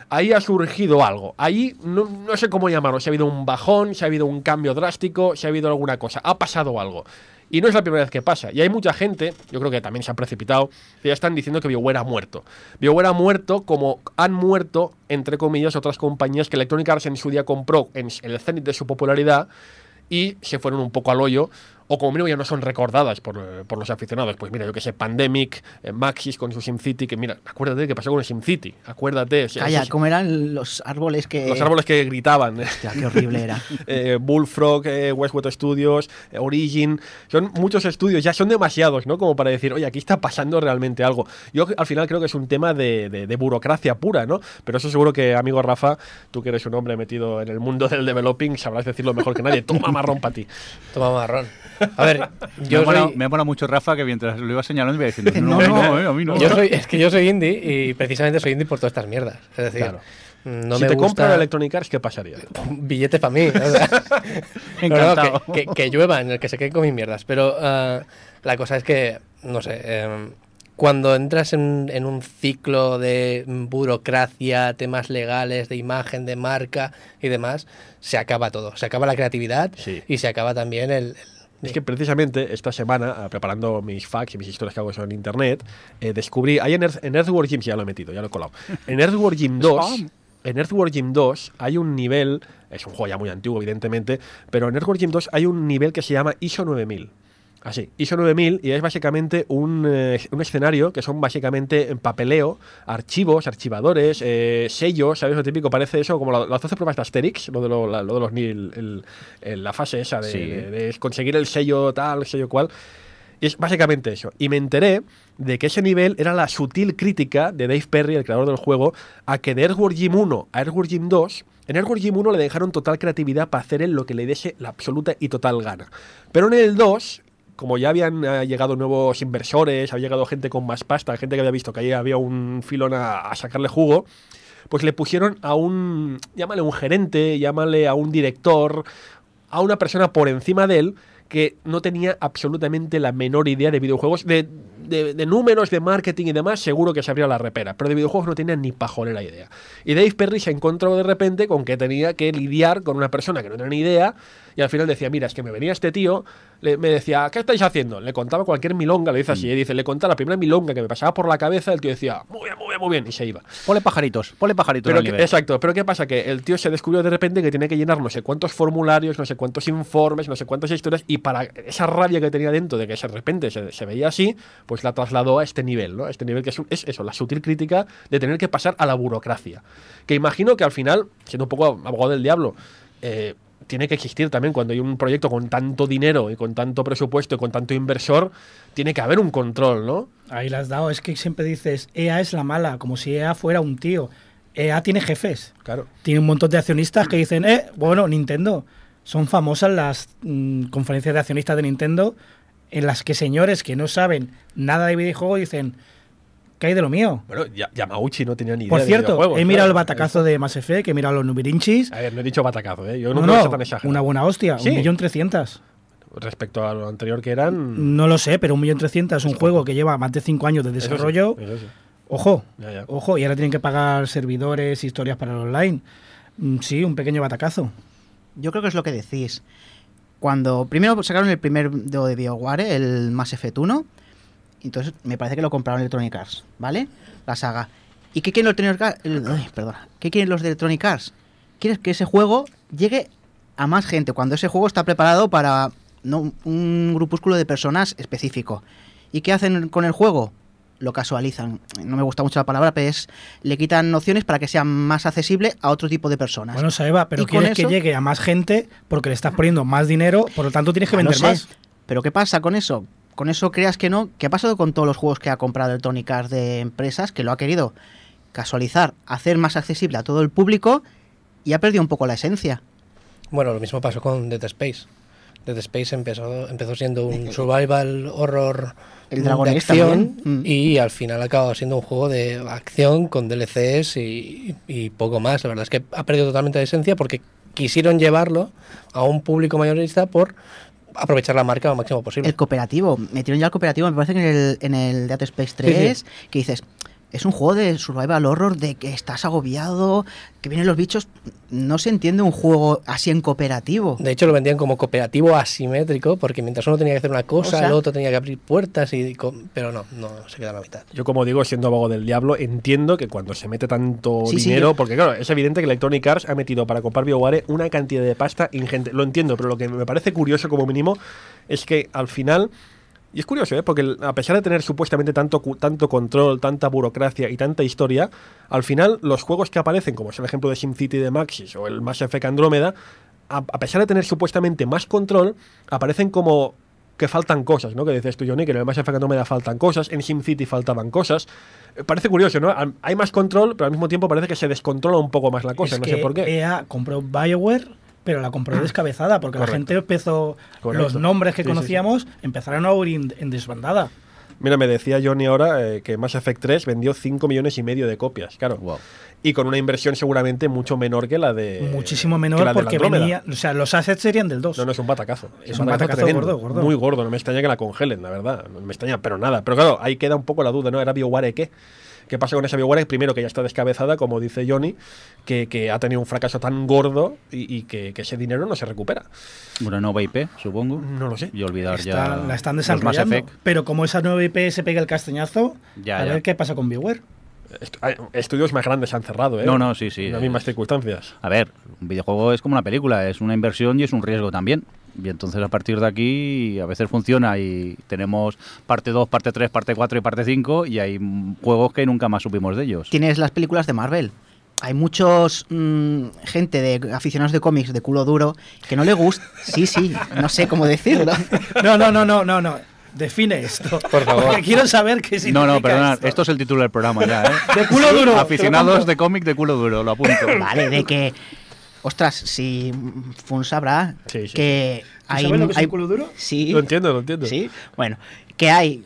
ahí ha surgido algo. Ahí no, no, sé cómo llamarlo. Si ha habido un bajón, si ha habido un cambio drástico, si ha habido alguna cosa. Ha pasado algo. Y no es la primera vez que pasa. Y hay mucha gente, yo creo que también se ha precipitado, que ya están diciendo que BioWare ha muerto. BioWare ha muerto como han muerto, entre comillas, otras compañías que Electronic Arts en su día compró en el cenit de su popularidad y se fueron un poco al hoyo o como mínimo ya no son recordadas por, por los aficionados. Pues mira, yo que sé, Pandemic, eh, Maxis con su SimCity, que mira, acuérdate de qué pasó con el SimCity, acuérdate. Calla, ¿cómo eran los árboles que... Los árboles que gritaban. Hostia, qué horrible era. eh, Bullfrog, eh, Westwood Studios, eh, Origin, son muchos estudios, ya son demasiados, ¿no? Como para decir, oye, aquí está pasando realmente algo. Yo al final creo que es un tema de, de, burocracia pura, ¿no? Pero eso seguro que, amigo Rafa, tú que eres un hombre metido en el mundo del developing, sabrás decirlo mejor que nadie. Toma marrón para ti. Toma marrón. A ver, yo me, soy... me mola mucho Rafa que mientras lo iba señalando iba diciendo, no, no, eh, a mí no. Yo soy, es que yo soy indie y precisamente soy indie por todas estas mierdas. Es decir, claro. no si me te gusta... compran Electronic Arts, ¿qué pasaría? Billete para mí. O sea, Encantado. No, que, que, que, llueva, en el que se queden con mis mierdas. Pero uh, la cosa es que, no sé, eh, cuando entras en, en, un ciclo de burocracia, temas legales, de imagen, de marca y demás, se acaba todo. Se acaba la creatividad sí. y se acaba también el, el es que precisamente esta semana, ah, preparando mis facts y mis historias que hago en internet, eh, descubrí, ahí en, Earth, en Earthworm Jim, ya lo he metido, ya lo he colado. En Earthworm Jim 2, en Earthworm Jim 2 hay un nivel, es un juego ya muy antiguo evidentemente, pero en Earthworm Jim 2 hay un nivel que se llama ISO 9000. Así, ISO 9000 y es básicamente un, eh, un, escenario que son básicamente papeleo, archivos, archivadores, eh, sellos, ¿sabes? Lo típico, parece eso como las 12 pruebas de Asterix, lo de, lo, la, lo de los el, la fase esa de, sí. de, de, conseguir el sello tal, el sello cual. Y es básicamente eso. Y me enteré de que ese nivel era la sutil crítica de Dave Perry, el creador del juego, a que de Earthworm Jim 1 a Earthworm Jim 2 en Earthworm Jim 1 le dejaron total creatividad para hacer él lo que le diese la absoluta y total gana. Pero en el 2 como ya habían uh, llegado nuevos inversores, había llegado gente con más pasta, gente que había visto que ahí había un filón a, a, sacarle jugo, pues le pusieron a un, llámale un gerente, llámale a un director, a una persona por encima de él que no tenía absolutamente la menor idea de videojuegos, de, de, de, números, de marketing y demás, seguro que se abría la repera, pero de videojuegos no tenía ni pajolera idea. Y Dave Perry se encontró de repente con que tenía que lidiar con una persona que no tenía ni idea y al final decía, mira, es que me venía este tío le- me decía, ¿qué estáis haciendo? Le contaba cualquier milonga, le dice Mm. así, ¿eh? dice, le contaba la primera milonga que me pasaba por la cabeza, el tío decía, muy bien, muy bien, muy bien, y se iba. Ponle pajaritos, ponle pajaritos Pero al que- nivel. exacto, pero ¿qué pasa? Que el tío se descubrió de repente que tiene que llenar no sé cuántos formularios, no sé cuántos informes, no sé cuántas historias, y para esa rabia que tenía dentro de que de repente se, se veía así, pues la trasladó a este nivel, ¿no? A este nivel que es, eso, la sutil crítica de tener que pasar a la burocracia. Que imagino que al final, siendo un poco abogado del diablo, eh, tiene que existir también cuando hay un proyecto con tanto dinero y con tanto presupuesto y con tanto inversor, tiene que haber un control, ¿no? Ahí la has dado. Es que siempre dices, EA es la mala, como si EA fuera un tío. EA tiene jefes. Claro. Tiene un montón de accionistas que dicen, eh, bueno, Nintendo. Son famosas las mm, conferencias de accionistas de Nintendo en las que señores que no saben nada de videojuegos dicen, ¿qué hay de lo mío? Bueno, Ya- Yamauchi no tenía ni idea Por cierto, he mirado el batacazo de Mass Effect, he mirado los nubirinchis. A ver, no he dicho batacazo, ¿eh? Yo no, No, que no, tan exagerado. una buena hostia, Sí. un millón trescientas. Respecto a lo anterior que eran. No lo sé, pero un millón trescientas es un juego que lleva más de cinco años de Eso sí, desarrollo. eso sí. Ojo, Ya, ya. ojo, y ahora tienen que pagar servidores, historias para el online. Mm, Sí, un pequeño batacazo. Yo creo que es lo que decís. Cuando primero sacaron el primer de BioWare, el Mass Effect 1, entonces me parece que lo compraron Electronic Arts, ¿vale? La saga. ¿Y qué quieren los Electronic. ¿Qué quieren los de Electronic Arts? Quieren que ese juego llegue a más gente, cuando ese juego está preparado para no, un grupúsculo de personas específico. ¿Y qué hacen con el juego? Lo casualizan. No me gusta mucho la palabra, pero es le quitan nociones para que sea más accesible a otro tipo de personas. Bueno, Saeva, pero Y con quieres que llegue a más gente porque le estás poniendo más dinero, por lo tanto tienes que Ah, no vender sé. más. Pero ¿qué pasa con eso? Con eso creas que no. ¿Qué ha pasado con todos los juegos que ha comprado Electronic Arts de empresas que lo ha querido casualizar, hacer más accesible a todo el público y ha perdido un poco la esencia? Bueno, lo mismo pasó con Dead Space. Dead Space empezó, empezó siendo un survival horror El de acción también. Mm. y al final acaba siendo un juego de acción con DLCs y, y poco más. La verdad es que ha perdido totalmente la esencia porque quisieron llevarlo a un público mayorista por aprovechar la marca lo máximo posible. El cooperativo, metieron ya el cooperativo, me parece que en el, en el Dead Space 3, que dices, es un juego de survival horror, de que estás agobiado, que vienen los bichos. No se entiende un juego así en cooperativo. De hecho, lo vendían como cooperativo asimétrico, porque mientras uno tenía que hacer una cosa, O sea- el otro tenía que abrir puertas, y pero no, no se queda a la mitad. Yo, como digo, siendo abogado del diablo, entiendo que cuando se mete tanto Sí, sí, dinero, yo- porque claro, es evidente que Electronic Arts ha metido para comprar BioWare una cantidad de pasta ingente. Lo entiendo, pero lo que me parece curioso como mínimo es que al final, y es curioso, ¿eh? porque a pesar de tener supuestamente tanto, tanto control, tanta burocracia y tanta historia, al final los juegos que aparecen, como es el ejemplo de SimCity de Maxis o el Mass Effect Andrómeda, a, a pesar de tener supuestamente más control, aparecen como que faltan cosas, ¿no? Que dices tú, Johnny, que en el Mass Effect Andrómeda faltan cosas, en SimCity faltaban cosas. Eh, Parece curioso, ¿no? Hay más control, pero al mismo tiempo parece que se descontrola un poco más la cosa, Es no que sé por qué. EA compró BioWare, pero la compró descabezada porque la gente empezó, Correcto. los nombres que Sí, sí, sí. conocíamos empezaron a huir en, desbandada. Mira, me decía Johnny ahora eh, que Mass Effect 3 vendió 5 millones y medio de copias, claro. Wow. Y con una inversión seguramente mucho menor que la de. Muchísimo que menor la de la porque venía, o sea, los assets serían del 2. No, no, es un batacazo. Es un batacazo gordo, gordo. Muy gordo, no me extraña que la congelen, la verdad. No me extraña, pero nada. Pero claro, ahí queda un poco la duda, ¿no? ¿Era BioWare qué? ¿Qué pasa con esa BioWare? Primero, que ya está descabezada, como dice Johnny, que, que ha tenido un fracaso tan gordo y, y que, que ese dinero no se recupera. Una nueva IP, supongo. No lo sé. Y olvidar Está- ya. la están los Mass desarrollando. Effect. Pero como esa nueva IP se pega el castañazo, Ya, a ya. ver qué pasa con BioWare. Estudios más grandes se han cerrado, ¿eh? No, no, sí, sí. En las mismas circunstancias. A ver, un videojuego es como una película, es una inversión y es un riesgo también. Y entonces a partir de aquí a veces funciona y tenemos parte 2, parte 3, parte 4 y parte 5 y hay juegos que nunca más supimos de ellos. Tienes las películas de Marvel. Hay muchos mm, gente de aficionados de cómics de culo duro que no le gusta. Sí, sí, no sé cómo decirlo. No, no, no, no, no, no. Define esto. Por favor. Porque quiero saber qué significa No, no, perdona, esto. esto es el título del programa ya, ¿eh? De culo duro. Aficionados de cómic de culo duro, lo apunto. Vale, de que. Ostras, si Fun sabrá Sí, sí. que ¿Tú hay. sabes lo que es hay- un culo duro? Sí. Lo entiendo, lo entiendo. Sí, bueno, que hay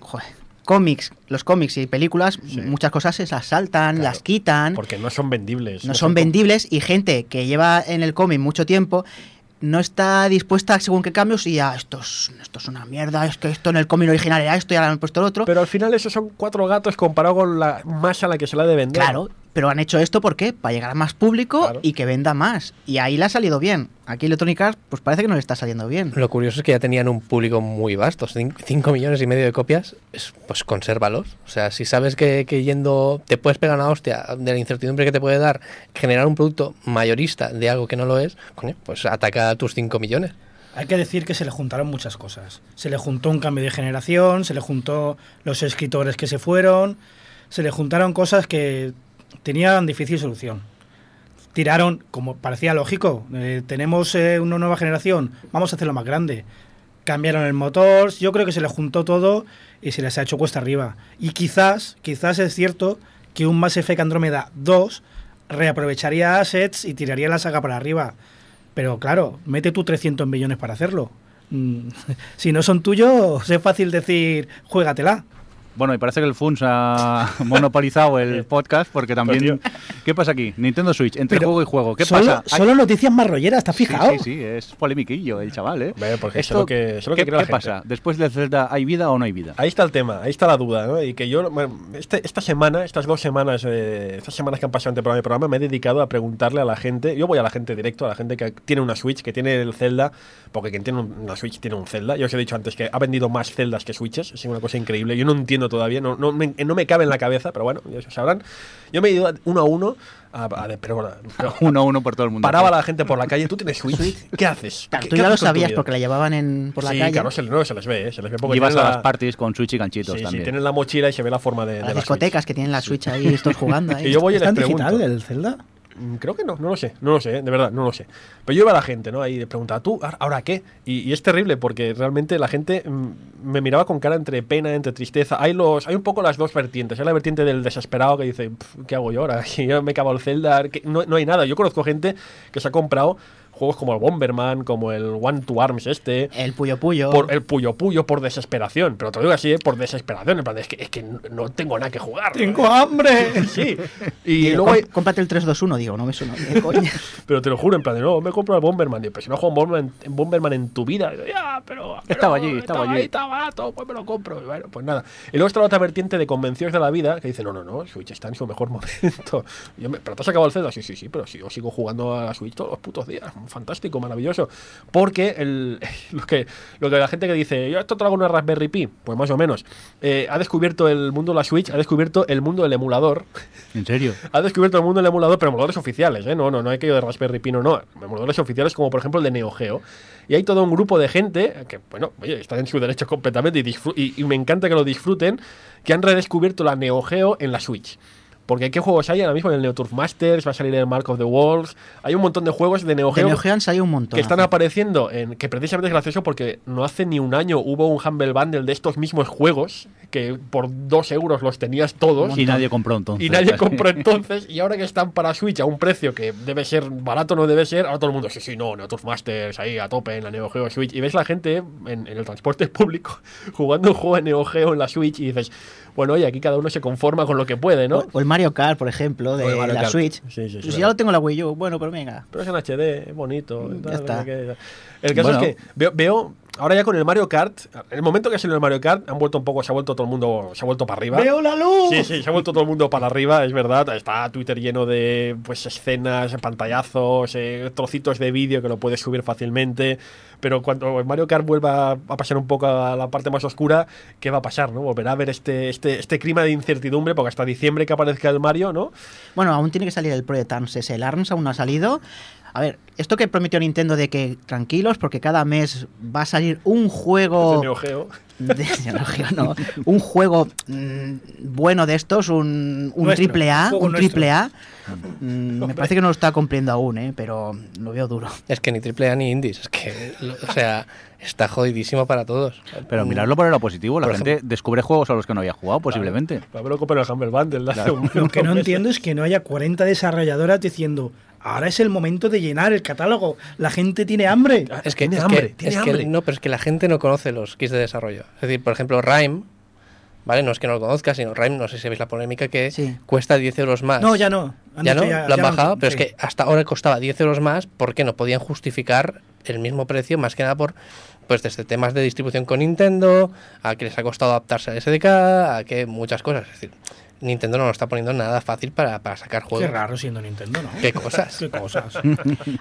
joder, cómics, los cómics y películas, Sí. muchas cosas se las saltan, Claro, las quitan, Porque no son vendibles. no son vendibles y gente que lleva en el cómic mucho tiempo no está dispuesta a según qué cambios y ya esto es, esto es una mierda, es que esto en el cómic original era esto y ahora han puesto el otro. Pero al final esos son cuatro gatos comparado con la masa a la que se la de vender. claro, Pero han hecho esto ¿por qué? Para llegar a más público Claro. y que venda más. Y ahí le ha salido bien. Aquí Electronic Arts, pues parece que no le está saliendo bien. Lo curioso es que ya tenían un público muy vasto, 5 millones y medio de copias, es- pues consérvalos. O sea, si sabes que, que yendo te puedes pegar una hostia de la incertidumbre que te puede dar generar un producto mayorista de algo que no lo es, coño, pues ataca a tus 5 millones. Hay que decir que se le juntaron muchas cosas. Se le juntó un cambio de generación, se le juntó los escritores que se fueron, se le juntaron cosas que tenían difícil solución. Tiraron, como parecía lógico, eh, tenemos eh, una nueva generación, vamos a hacerlo más grande. Cambiaron el motor, yo creo que se le juntó todo y se les ha hecho cuesta arriba. Y quizás, quizás es cierto que un Mass Effect Andrómeda 2 reaprovecharía assets y tiraría la saga para arriba. Pero claro, mete tú 300 millones para hacerlo. Mm, Si no son tuyos, es fácil decir, juégatela. Bueno, y parece que el FUNS ha monopolizado el podcast porque también... ¿Qué pasa aquí? Nintendo Switch, entre Pero juego y juego. ¿Qué solo, pasa? Hay- Solo noticias más rolleras, ¿estás Sí, fijado? Sí, sí, es polemiquillo el chaval, ¿eh? Hombre, porque Esto- lo que- lo que ¿Qué, cree la qué gente. pasa? Después de Zelda, ¿hay vida o no hay vida? Ahí está el tema, ahí está la duda, ¿no? Y que yo, bueno, este- esta semana, estas dos semanas, eh, estas semanas que han pasado ante programa, programa, me he dedicado a preguntarle a la gente, yo voy a la gente directo, a la gente que tiene una Switch, que tiene el Zelda, porque quien tiene un- una Switch tiene un Zelda. Yo os he dicho antes que ha vendido más Zeldas que Switches, es una cosa increíble. Yo no entiendo todavía, no, no, me, no me cabe en la cabeza, pero bueno, ya se sabrán. Yo me he ido uno a uno, a, a- de- pero, bueno, pero Uno a uno por todo el mundo. paraba a la gente por la calle, ¿tú tienes Switch? ¿Qué haces? Claro, ¿Qué- tú ya lo sabías porque la llevaban en, por la sí, calle. claro, se, no, se les ve, ¿eh? se les ve. porque Llevas a tienen las la- parties con Switch y ganchitos Sí, sí, también. tienen la mochila y se ve la forma de, a de las la Switch. discotecas que tienen la Switch ahí, estos jugando ahí. Y yo voy y ¿Está les digital el Zelda? Mm, Creo que no, no lo sé, no lo sé, de verdad, no lo sé. Pero yo iba a la gente, ¿no? Ahí le preguntaba, ¿tú ahora- qué? Y, es terrible porque realmente la gente mm, me miraba con cara entre pena, entre tristeza. Hay los hay un poco las dos vertientes. Hay la vertiente del desesperado que dice, "Pf, ¿qué hago yo ahora? Yo me acabo el Zelda, no, no hay nada. Yo conozco gente que se ha comprado juegos como el Bomberman, como el One to Arms este, El Puyo Puyo. por el puyo puyo por desesperación. Pero te lo digo así, ¿eh? por desesperación. En plan, es que, es que no tengo nada que jugar. ¡Tengo hambre! Sí. Y Digo, luego hay, "Com- Cómprate el 321, digo, no me suena coña. pero te lo juro, en plan de no, me compro el Bomberman. Y, pero si no juego Bomberman, en Bomberman en tu vida. Y ya, pero, pero Estaba allí, estaba allí. ahí, estaba barato, pues me lo compro. Y bueno, pues nada. Y luego está la otra vertiente de convenciones de la vida que dice, no, no, no, Switch está en su mejor momento. Y yo me- pero te has acabado el Zelda. Sí, sí, sí, pero si yo sigo jugando a la Switch todos los putos días. Fantástico, maravilloso. Porque el, lo, que, lo que la gente que dice, yo esto traigo una Raspberry Pi, pues más o menos, eh, ha descubierto el mundo de la Switch, ha descubierto el mundo del emulador ¿En serio? ha descubierto el mundo del emulador, pero emuladores oficiales, ¿eh? No, no, no hay que de Raspberry Pi, no, no. Emuladores oficiales como por ejemplo el de Neo Geo. Y hay todo un grupo de gente que, bueno, oye, están en su derecho completamente y, y me encanta que lo disfruten, que han redescubierto la Neo Geo en la Switch. Porque ¿qué juegos hay ahora mismo? En el Neo Turf Masters, va a salir el Mark of the Wolves. Hay un montón de juegos de Neo De Geo Neo han salido un montón. que están apareciendo en que precisamente es gracioso porque no hace ni un año hubo un Humble Bundle de estos mismos juegos que por dos euros los tenías todos Y nadie compró entonces. y nadie compró entonces y ahora que están para Switch a un precio que debe ser barato no debe ser ahora todo el mundo sí sí no Neo Turf Masters ahí a tope en la Neo Geo Switch y ves la gente en, en el transporte público jugando un juego de Neo Geo en la Switch y dices bueno oye aquí cada uno se conforma con lo que puede ¿no? O, o el Mario Kart, por ejemplo, de la Kart. Switch. Sí, sí, sí, Pues claro. ya lo tengo en la Wii U, bueno, pero venga. Pero es en HD, es bonito. Mm, tal, ya no está. El caso Bueno. es que veo, veo, ahora ya con el Mario Kart, en el momento que salió el Mario Kart, han vuelto un poco, se ha vuelto todo el mundo, se ha vuelto para arriba. ¡Veo la luz! Sí, sí, se ha vuelto todo el mundo para arriba, es verdad. Está Twitter lleno de pues escenas, pantallazos, eh, trocitos de vídeo que lo puedes subir fácilmente. Pero cuando el Mario Kart vuelva a pasar un poco a la parte más oscura, ¿qué va a pasar? ¿no? Volverá a haber este, este, este clima de incertidumbre, porque hasta diciembre que aparezca el Mario, ¿no? Bueno, aún tiene que salir el Project Arms ese. El ARMS aún no ha salido. A ver, esto que prometió Nintendo de que tranquilos, porque cada mes va a salir un juego. Ese Neo Geo. de Neo Geo, no. Un juego mm, bueno de estos, un, un Nuestro, triple A, un nuestro. triple A. Mm, me parece que no lo está cumpliendo aún, ¿eh? pero lo veo duro. Es que ni AAA ni indies, es que, lo- o sea, está jodidísimo para todos. Pero mirarlo por el lado positivo, la Por gente descubre juegos a los que no había jugado, posiblemente. A ver lo compro en el Humble Bundle. un- Lo que no entiendo es que no haya 40 desarrolladoras diciendo, ahora es el momento de llenar el catálogo, la gente tiene hambre. Ah, Es que, tiene es hambre, que- tiene es que- hambre. no, pero es que la gente no conoce los kits de desarrollo. Es decir, por ejemplo, Rime, ¿vale? No es que no lo conozcas, sino Rime, no sé si veis la polémica, que Sí. cuesta 10 euros más. No, ya no. Han ¿Ya no? ya- lo han bajado, pero es que hasta ahora costaba 10 euros más porque no podían justificar el mismo precio, más que nada por pues desde temas de distribución con Nintendo, a que les ha costado adaptarse al SDK, a que muchas cosas. Es decir, Nintendo no lo está poniendo nada fácil para, para sacar Qué juegos. raro siendo Nintendo, ¿no? Qué cosas. Qué cosas.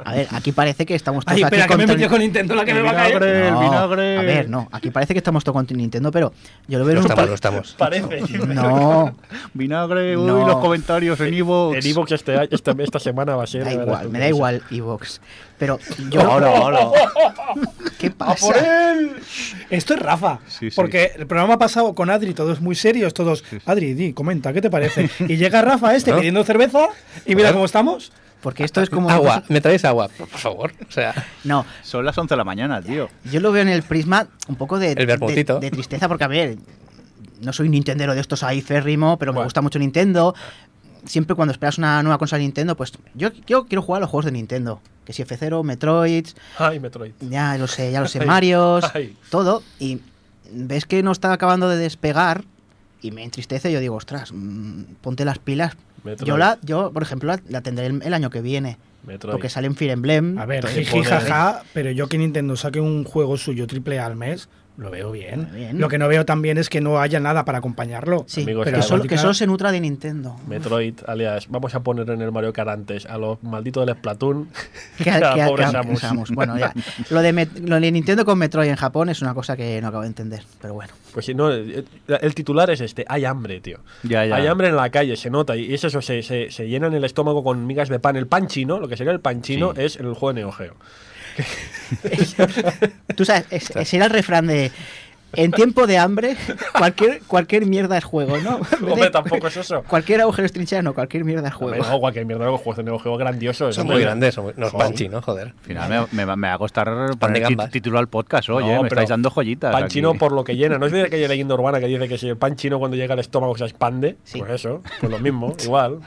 A ver, aquí parece que estamos todos Ay, aquí espera, que me metido con Nintendo la que me va a caer. el No, vinagre. A ver, no, aquí parece que estamos todos contra Nintendo, pero yo lo veo Lo en un estamos, lo estamos. Parece. No, Vinagre, uy, No. los comentarios en Evox. En Evox este, año- esta, esta semana va a ser. da igual, me qué da igual Evox. Pero yo, Hola, hola. ¿Qué pasa? Esto es Rafa. Sí, sí. Porque el programa pasado con Adri, todos muy serios, todos. Adri, di, comenta, ¿qué te parece? Y llega Rafa este ¿No? pidiendo cerveza y mira cómo estamos. Porque esto es como... Agua, ¿me traéis agua? Por favor. O sea, No, Son las 11 de la mañana, tío. yo lo veo en el prisma un poco de, El de, tristeza, porque a ver, no soy Nintendero de estos ahí férrimo, pero me gusta mucho Nintendo. Siempre cuando esperas una nueva consola de Nintendo, pues yo, yo quiero jugar a los juegos de Nintendo. Que si F0, Metroid, Ay, Metroid. ya lo sé, ya lo sé, Ay, Marios, ay. todo. Y ves que no está acabando de despegar y me entristece. Yo digo, ostras, mm, ponte las pilas. Metroid. Yo, la, yo, por ejemplo, la, la tendré el, el año que viene. Metroid. Porque sale en Fire Emblem. A ver, jiji, jaja, pero yo que Nintendo saque un juego suyo triple A al mes, lo veo bien. Bien. Lo que no veo también es que no haya nada para acompañarlo. Sí, Amigos, pero que solo, que solo se nutra de Nintendo. Metroid, alias, vamos a poner en el Mario Kart antes a los malditos del Splatoon. Que, a la que- pobre que- Samus. Samus. Bueno, ya. Lo de, Met- lo de Nintendo con Metroid en Japón es una cosa que no acabo de entender. Pero bueno. Pues si no, eh, el titular es este, hay hambre, tío. Ya, ya. Hay hambre en la calle, se nota, y es eso, se, se, se llenan el estómago con migas de pan. El pan chino, lo que sería el pan chino, Sí. es en el juego de Neo Geo. Tú sabes, es- ese era el refrán de. En tiempo de hambre, cualquier, cualquier mierda es juego, ¿no? Hombre, tampoco es eso. Cualquier agujero es trinchera, no, cualquier mierda es juego. no, cualquier mierda, los juegos de Neo Geo grandiosos. son muy grandes. Son muy, no es panchi, ¿no? Joder. Al final me, me me va a costar poner título al podcast, oye, No, me pero estáis dando joyitas. Pan aquí. chino por lo que llena. ¿No es de aquella leyenda urbana que dice que si el pan chino cuando llega al estómago se expande? Sí. Pues eso, pues lo mismo, igual.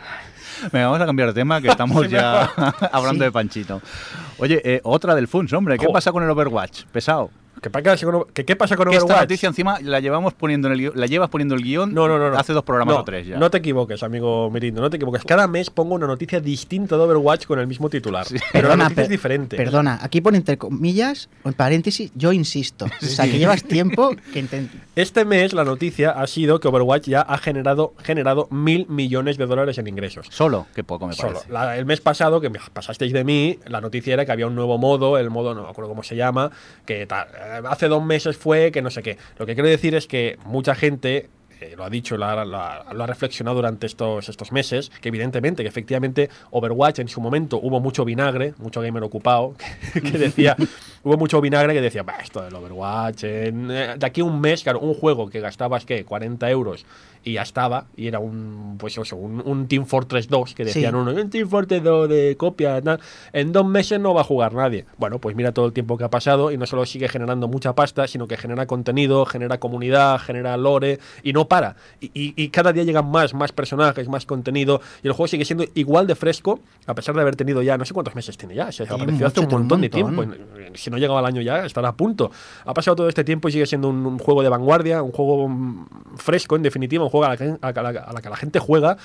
Venga, vamos a cambiar de tema, que estamos ya hablando Sí. de Panchito. Oye, eh, otra del Funs, hombre, ¿qué pasa con el Overwatch? Pesado. ¿Qué, pasa con- que- ¿Qué pasa con Que esta Overwatch? noticia encima la llevamos poniendo en el guión- la llevas poniendo el guion No, no, no, no. hace dos programas No, o tres ya. No te equivoques, amigo Mirindo, no te equivoques. Cada mes pongo una noticia distinta de Overwatch con el mismo titular. Pero la noticia es diferente. Perdona, aquí pone entre comillas, o en paréntesis, yo insisto. O sea, que llevas tiempo que Este mes la noticia ha sido que Overwatch ya ha generado, generado mil millones de dólares en ingresos. Solo, que poco me Solo. parece. La- el mes pasado, que me pasasteis de mí, la noticia era que había un nuevo modo, el modo, no me acuerdo cómo se llama, que tal, hace dos meses fue que no sé qué. Lo que quiero decir es que mucha gente eh, lo ha dicho, lo ha, lo ha- lo ha reflexionado durante estos, estos meses, que evidentemente, que efectivamente Overwatch en su momento hubo mucho vinagre, mucho gamer ocupado, que, que decía, hubo mucho vinagre que decía, "Bah, esto del Overwatch, en, eh, de aquí a un mes, claro, un juego que gastabas, ¿qué? 40 euros y ya estaba, y era un, pues eso, un, un Team Fortress 2, que decían Sí. uno, un Team Fortress 2 de copia, tal, en dos meses no va a jugar nadie. Bueno, pues mira todo el tiempo que ha pasado y no solo sigue generando mucha pasta, sino que genera contenido, genera comunidad, genera lore y no para. Y, y- y cada día llegan más, más personajes, más contenido y el juego sigue siendo igual de fresco, a pesar de haber tenido ya, no sé cuántos meses tiene ya, se ha Tiene aparecido hace un montón de tiempo. Si no llegaba al año ya, estará a punto. Ha pasado todo este tiempo y sigue siendo un, un juego de vanguardia, un juego mm, fresco, en definitiva, un juego a la que, a la- a la que la gente juega.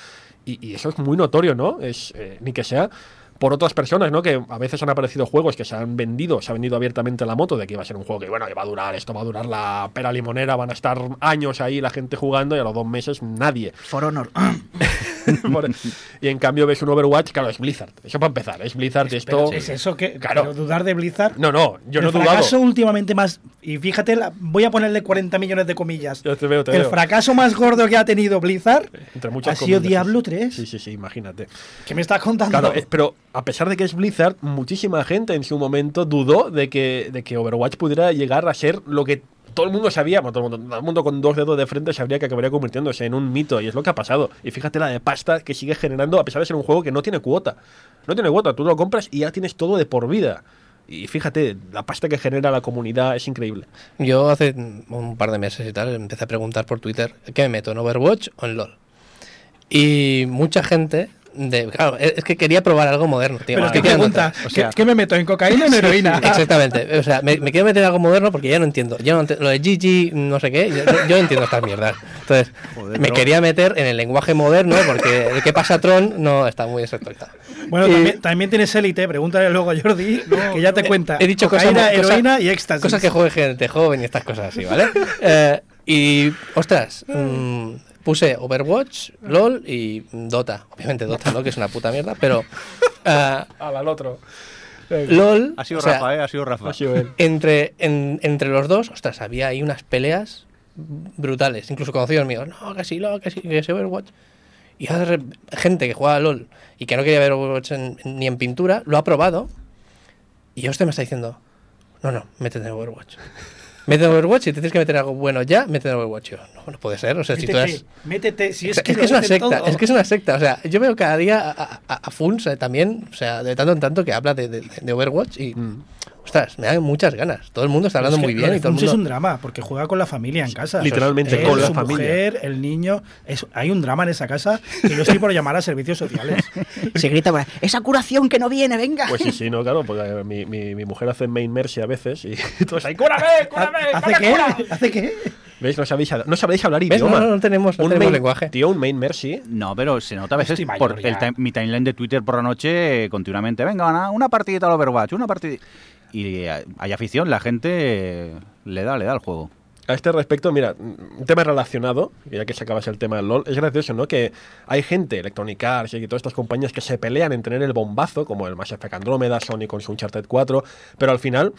Y, y eso es muy notorio, ¿no? Es, eh, ni que sea por otras personas, ¿no? Que a veces han aparecido juegos que se han vendido, se ha vendido abiertamente la moto de que iba a ser un juego que, bueno, que va a durar, esto va a durar la pera limonera, van a estar años ahí la gente jugando y a los dos meses nadie. For Honor. Y en cambio ves un Overwatch, claro, es Blizzard. Eso para empezar, es Blizzard, esto... Pero ¿Es eso que Claro. pero dudar de Blizzard? No, no, yo no he el dudado. fracaso últimamente más. Y fíjate, voy a ponerle 40 millones de comillas. Ya te veo, te el veo. fracaso más gordo que ha tenido Blizzard Entre muchas ha sido comillas, Diablo sí, sí. 3. Sí, sí, sí, imagínate. ¿Qué me estás contando? Claro, eh, pero a pesar de que es Blizzard, muchísima gente en su momento dudó de que, de que Overwatch pudiera llegar a ser lo que todo el mundo sabía, bueno, todo el mundo, todo el mundo con dos dedos de frente sabría que acabaría convirtiéndose en un mito, y es lo que ha pasado. Y fíjate la de pasta que sigue generando, a pesar de ser un juego que no tiene cuota. No tiene cuota, tú lo compras y ya tienes todo de por vida. Y fíjate, la pasta que genera la comunidad es increíble. Yo hace un par de meses y tal empecé a preguntar por Twitter ¿qué me meto en Overwatch o en LOL? Y mucha gente de claro, es que quería probar algo moderno, tío. Pero es ¿qué que pregunta? O ¿qué, sea, qué me meto? ¿En cocaína o en heroína? Exactamente. O sea, me, me quiero meter en algo moderno porque ya no entiendo. Ya no enti- lo de GG, no sé qué, yo, yo no entiendo estas mierdas. Entonces, Joder, me quería meter en el lenguaje moderno porque el que pasa Tron no está muy desactualizado. Bueno, Y- también, también tienes élite, pregúntale luego a Jordi, que ya te cuenta. He dicho cosas, cocaína, cosas- heroína y éxtasis. Cosas que juegue gente joven y estas cosas así, ¿vale? Eh, Y, ostras, mm, puse Overwatch, LOL y Dota. Obviamente Dota, ¿no? Que es una puta mierda, pero... ah, Al otro. LOL... Ha sido o sea, Rafa, ¿eh? Ha sido Rafa. Ha sido él. entre, en- entre los dos, ostras, había ahí unas peleas brutales, incluso conocidos míos. No, que sí, LOL, que sí, que sí, Overwatch. Y gente que juega a LOL y que no quería ver Overwatch en- ni en pintura, lo ha probado. Y este me está diciendo, no, no, métete en Overwatch. Métete en Overwatch y te tienes que meter algo bueno ya, métete en Overwatch. Yo, no, no puede ser. O sea, si tú Métete, eres... métete, si es Es, que, es lo que es una secta, todo. es que es una secta. O sea, yo veo cada día a, a, a Funs eh, también, o sea, de tanto en tanto que habla de, de- de Overwatch y, ostras, me dan muchas ganas. Todo el mundo está hablando Es que muy bien y todo el Funch es un mundo... drama, porque juega con la familia en casa. Literalmente, Él, con la su familia. mujer, el niño. es- hay un drama en esa casa que yo estoy por llamar a servicios sociales. Se grita por ahí, esa curación que no viene, venga. Pues sí, sí, no, claro, porque eh, mi, mi, mi mujer hace main mercy a veces y todos ahí, ¡cúrame, cúrame! ¿Hace qué? curas". ¿Hace qué? ¿Veis? No sabéis, no sabréis hablar idioma. No, no, no tenemos- no un tenemos main, lenguaje. Tío, un main mercy. No, pero se nota a veces por el time- mi timeline de Twitter por la noche eh, continuamente. Venga, una, una partidita al Overwatch, una partida. Y hay afición, la gente eh, le da, le da al juego. A este respecto, mira, un tema relacionado, ya que sacabas el tema del LOL, es gracioso, ¿no? Que hay gente, Electronic Arts y todas estas compañías que se pelean en tener el bombazo, como el Mass Effect Andrómeda, Sony con su Uncharted 4, pero al final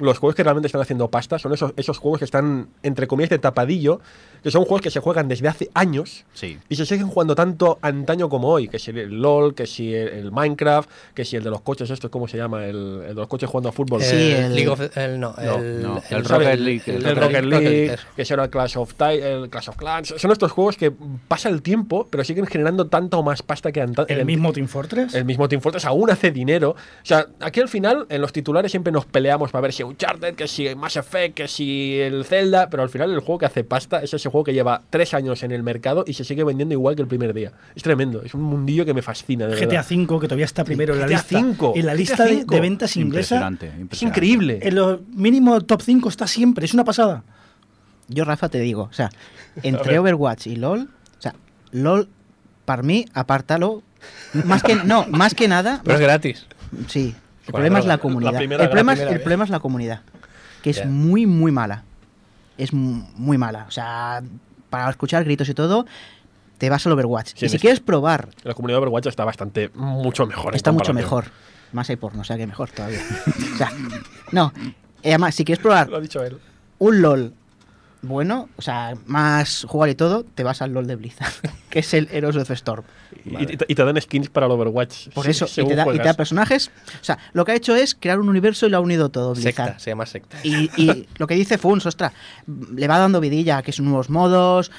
los juegos que realmente están haciendo pasta son esos, esos juegos que están, entre comillas, de tapadillo, que son juegos que se juegan desde hace años Sí. y se siguen jugando tanto antaño como hoy, que si el LOL, que si el, el Minecraft, que si el de los coches, esto, ¿cómo se llama? El, el de los coches jugando a fútbol. Sí, el el- League of... El, no, No, el. Rocket League, el, Rocket League, que será el Clash of el Clash of Clans. Son estos juegos que pasa el tiempo, pero siguen generando tanta o más pasta que anta- ¿El mismo Team Fortress? el mismo Team Fortress aún hace dinero. O sea, aquí al final, en los titulares siempre nos peleamos para ver si Uncharted, que si Mass Effect, que si el Zelda, pero al final el juego que hace pasta es ese juego que lleva tres años en el mercado y se sigue vendiendo igual que el primer día. Es tremendo, es un mundillo que me fascina, de GTA. V, que todavía está primero en la GTA lista. V, en la lista de, ventas inglesa. Impresionante, Es increíble. En lo mínimo top 5 está siempre, es una pasada. Yo, Rafa, te digo, o sea, entre Overwatch y LOL, o sea, LOL, para mí, apártalo. Más que, no, más que nada, Pero es gratis. sí. El Bueno, problema es la la comunidad. primera- el, problema es, el problema es la comunidad, que es muy, muy mala. Es mu- muy mala. O sea, para escuchar gritos y todo, te vas al Overwatch. Sí, y si quieres probar, La comunidad de Overwatch está bastante, mucho mejor. está mucho mejor. Más hay porno, o sea que mejor todavía. o sea, no. Y además, si quieres probar Lo ha dicho él. un LOL bueno, o sea, más jugar y todo, te vas al LOL de Blizzard, que es el Heroes of Storm. Y, y te- y te dan skins para el Overwatch. Por eso, y te, da, y te juegas. da personajes. O sea, lo que ha hecho es crear un universo y lo ha unido todo Blizzard. Secta, se llama secta. Y, y lo que dice Funs, ostras, le va dando vidilla, que son nuevos modos.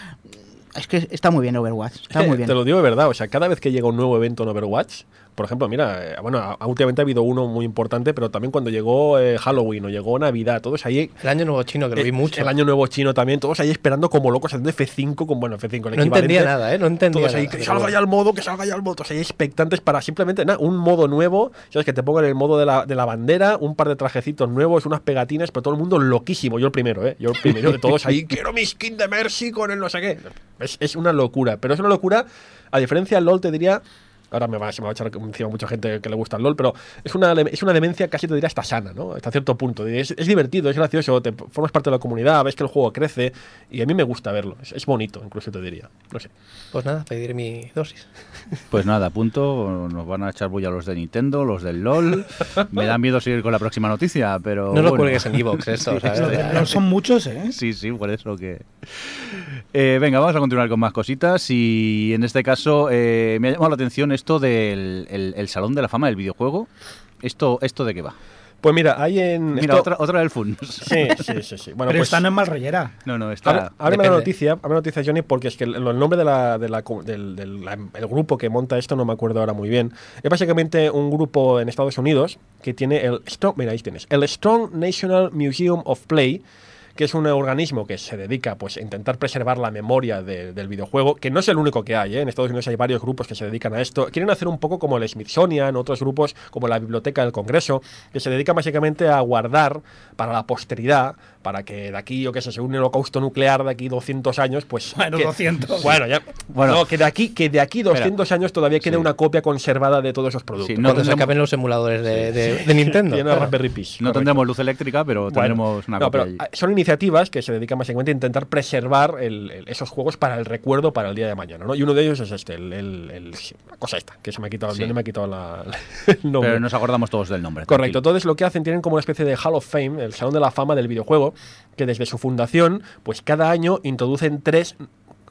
Es que está muy bien Overwatch, está Es que muy bien. Te lo digo de verdad, o sea, cada vez que llega un nuevo evento en Overwatch, por ejemplo, mira, eh, bueno, últimamente ha habido uno muy importante, pero también cuando llegó eh, Halloween o llegó Navidad, todos ahí. El año nuevo chino, que lo vi eh, mucho. El año nuevo chino también, todos ahí esperando como locos haciendo F5 con, bueno, F5, el no entendía nada, ¿eh? No entendía Todos ahí, nada, que salga ya el modo, que salga ya el modo. Todos ahí expectantes para simplemente nada, un modo nuevo. ¿Sabes? Que te pongan el modo de la, de la bandera, un par de trajecitos nuevos, unas pegatinas, pero todo el mundo loquísimo. Yo el primero, ¿eh? Yo el primero de todos ahí, quiero mi skin de Mercy con el no sé qué. Es, es una locura, pero es una locura. A diferencia del LOL, te diría. Ahora me va, se me va a echar encima mucha gente que le gusta el LOL, pero es una, es una demencia casi te diría hasta sana, ¿no? Hasta cierto punto. Es, es divertido, es gracioso, te formas parte de la comunidad, ves que el juego crece y a mí me gusta verlo. Es, es bonito, incluso te diría. No sé. Pues nada, pedir mi dosis. Pues nada, punto. Nos van a echar bulla los de Nintendo, los del LOL. Me da miedo seguir con la próxima noticia, pero. No lo bueno. cuelgues en Evox, esto, ¿sabes? Los de LOL son muchos, ¿eh? Sí, sí, por eso que... Eh, venga, vamos a continuar con más cositas y en este caso eh, me ha llamado la atención esto del el, el Salón de la Fama del videojuego. ¿Esto, esto de qué va? Pues mira, hay en. Mira, esto- otra, otra del FUN. Sí, sí, sí. sí. Bueno, Pero pues, esta no es mal rollera. No, no, está... Ábreme la noticia, ábreme la noticia, Johnny, porque es que el, el nombre de la, de la del, del- grupo que monta esto no me acuerdo ahora muy bien. Es básicamente un grupo en Estados Unidos que tiene el Strong, mira, ahí tienes, el Strong National Museum of Play, que es un organismo que se dedica pues, a intentar preservar la memoria de- del videojuego, que no es el único que hay, ¿eh? en Estados Unidos hay varios grupos que se dedican a esto. Quieren hacer un poco como el Smithsonian, otros grupos como la Biblioteca del Congreso, que se dedican básicamente a guardar para la posteridad para que de aquí, yo qué sé, según un holocausto nuclear de aquí 200 años, pues... Bueno, que- 200. Bueno, ya... Bueno. no, que de aquí, que de aquí 200 años todavía quede Sí. una copia conservada de todos esos productos. Sí, no Cuando se acaben los emuladores de, de- de Nintendo. Tiene claro. Raspberry Pi. No correcto. tendremos luz eléctrica, pero Bueno, tendremos una no, copia pero allí. ah, son iniciativas que se dedican básicamente a intentar preservar el- el- esos juegos para el recuerdo para el día de mañana, ¿no? Y uno de ellos es este, el, el- el- la cosa esta, que se me ha quitado, Sí. no me ha quitado la, el nombre. Pero nos acordamos todos del nombre. Correcto, tranquilo. entonces lo que hacen tienen como una especie de Hall of Fame, el Salón de la Fama del videojuego, que desde su fundación, pues cada año introducen tres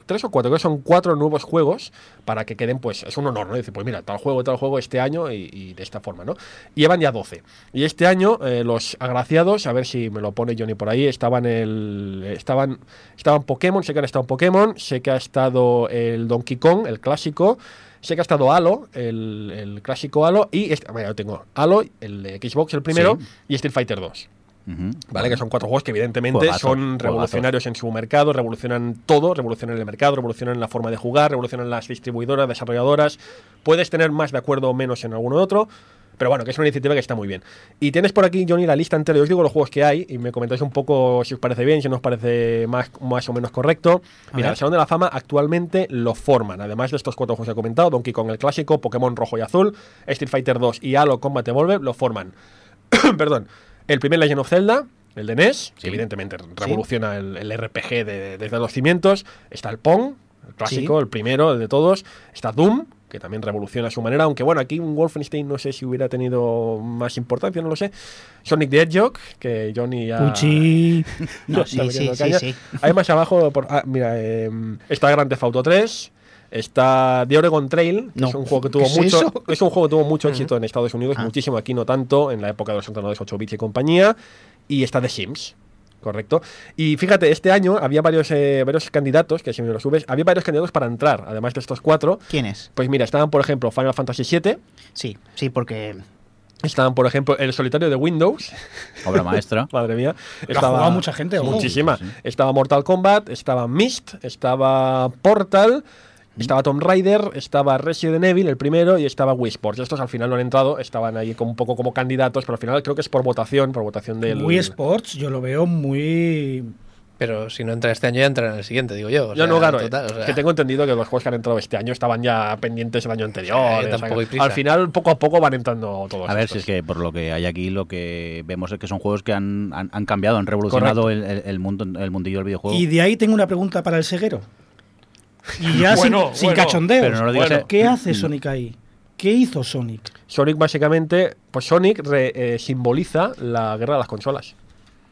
tres o cuatro, creo que son cuatro nuevos juegos para que queden, pues es un honor, ¿no? Dice, pues mira, tal juego, tal juego este año y, y de esta forma, ¿no? Y llevan ya 12. Y este año eh, los agraciados, a ver si me lo pone Johnny por ahí, estaban el estaban estaban Pokémon, sé que han estado en Pokémon, sé que ha estado el Donkey Kong, el clásico, sé que ha estado Halo, el, el clásico Halo y este, mira, lo tengo Halo, el Xbox el primero Sí. y Street Fighter 2. ¿Vale? Que son cuatro juegos que evidentemente Juegazos, son juegazos. revolucionarios en su mercado, revolucionan todo, revolucionan el mercado, revolucionan la forma de jugar, revolucionan las distribuidoras, desarrolladoras. Puedes tener más de acuerdo o menos en alguno otro, pero bueno, que es una iniciativa que está muy bien. Y tienes por aquí, Johnny, la lista entera. Yo os digo los juegos que hay y me comentáis un poco si os parece bien, si no os parece más, más o menos correcto. A Mira, ver. el Salón de la Fama actualmente lo forman, además de estos cuatro juegos que he comentado, Donkey Kong el clásico, Pokémon rojo y azul, Street Fighter 2 y Halo Combat Evolved, lo forman. Perdón. El primer Legend of Zelda, el de NES, que evidentemente revoluciona el, el RPG de- desde los cimientos. Está el Pong, el clásico, el primero, el de todos. Está Doom, que también revoluciona a su manera, aunque bueno, aquí un Wolfenstein no sé si hubiera tenido más importancia, no lo sé. Sonic the Hedgehog, que Johnny ya... Puchi. No, sí, sí, sí, sí. Hay más abajo, por- ah, mira, eh, está Grand Theft Auto 3, está The Oregon Trail, que No. es un juego que tuvo ¿Qué es mucho, eso? es un juego que tuvo mucho éxito en Estados Unidos, Ah. muchísimo aquí no tanto, en la época de los ordenadores 8 bits y compañía, y está The Sims. Correcto. Y fíjate, este año había varios, eh, varios candidatos, que si me lo subes, había varios candidatos para entrar, además de estos cuatro. ¿Quién es? Pues mira, estaban, por ejemplo, Final Fantasy VII, Sí, sí, porque estaban, por ejemplo, el solitario de Windows, Obra maestra. madre mía. Jugado mucha gente. Muchísima. Sí, sí. Estaba Mortal Kombat, estaba Myst, estaba Portal, estaba Tomb Raider, estaba Resident Evil, el primero, y estaba Wii Sports. Estos al final no han entrado, estaban ahí como un poco como candidatos, pero al final creo que es por votación, por votación del... Wii Sports yo lo veo muy... Pero si no entra este año, ya entra en el siguiente, digo yo. o Yo sea, no, claro, total, o sea, que tengo entendido que los juegos que han entrado este año estaban ya pendientes el año anterior. Sí, o sea, tampoco hay que prisa. al final, poco a poco van entrando todos. A ver, estos. si es que por lo que hay aquí, lo que vemos es que son juegos que han, han, han cambiado, han revolucionado el, el- el mundo, el mundillo del videojuego. Y de ahí tengo una pregunta para el ceguero. Y ya sin- Bueno, sin, bueno. cachondeos. Pero no lo digas, Bueno. ¿Qué hace Sonic ahí? ¿Qué hizo Sonic? Sonic básicamente, pues Sonic re- eh, simboliza la guerra de las consolas.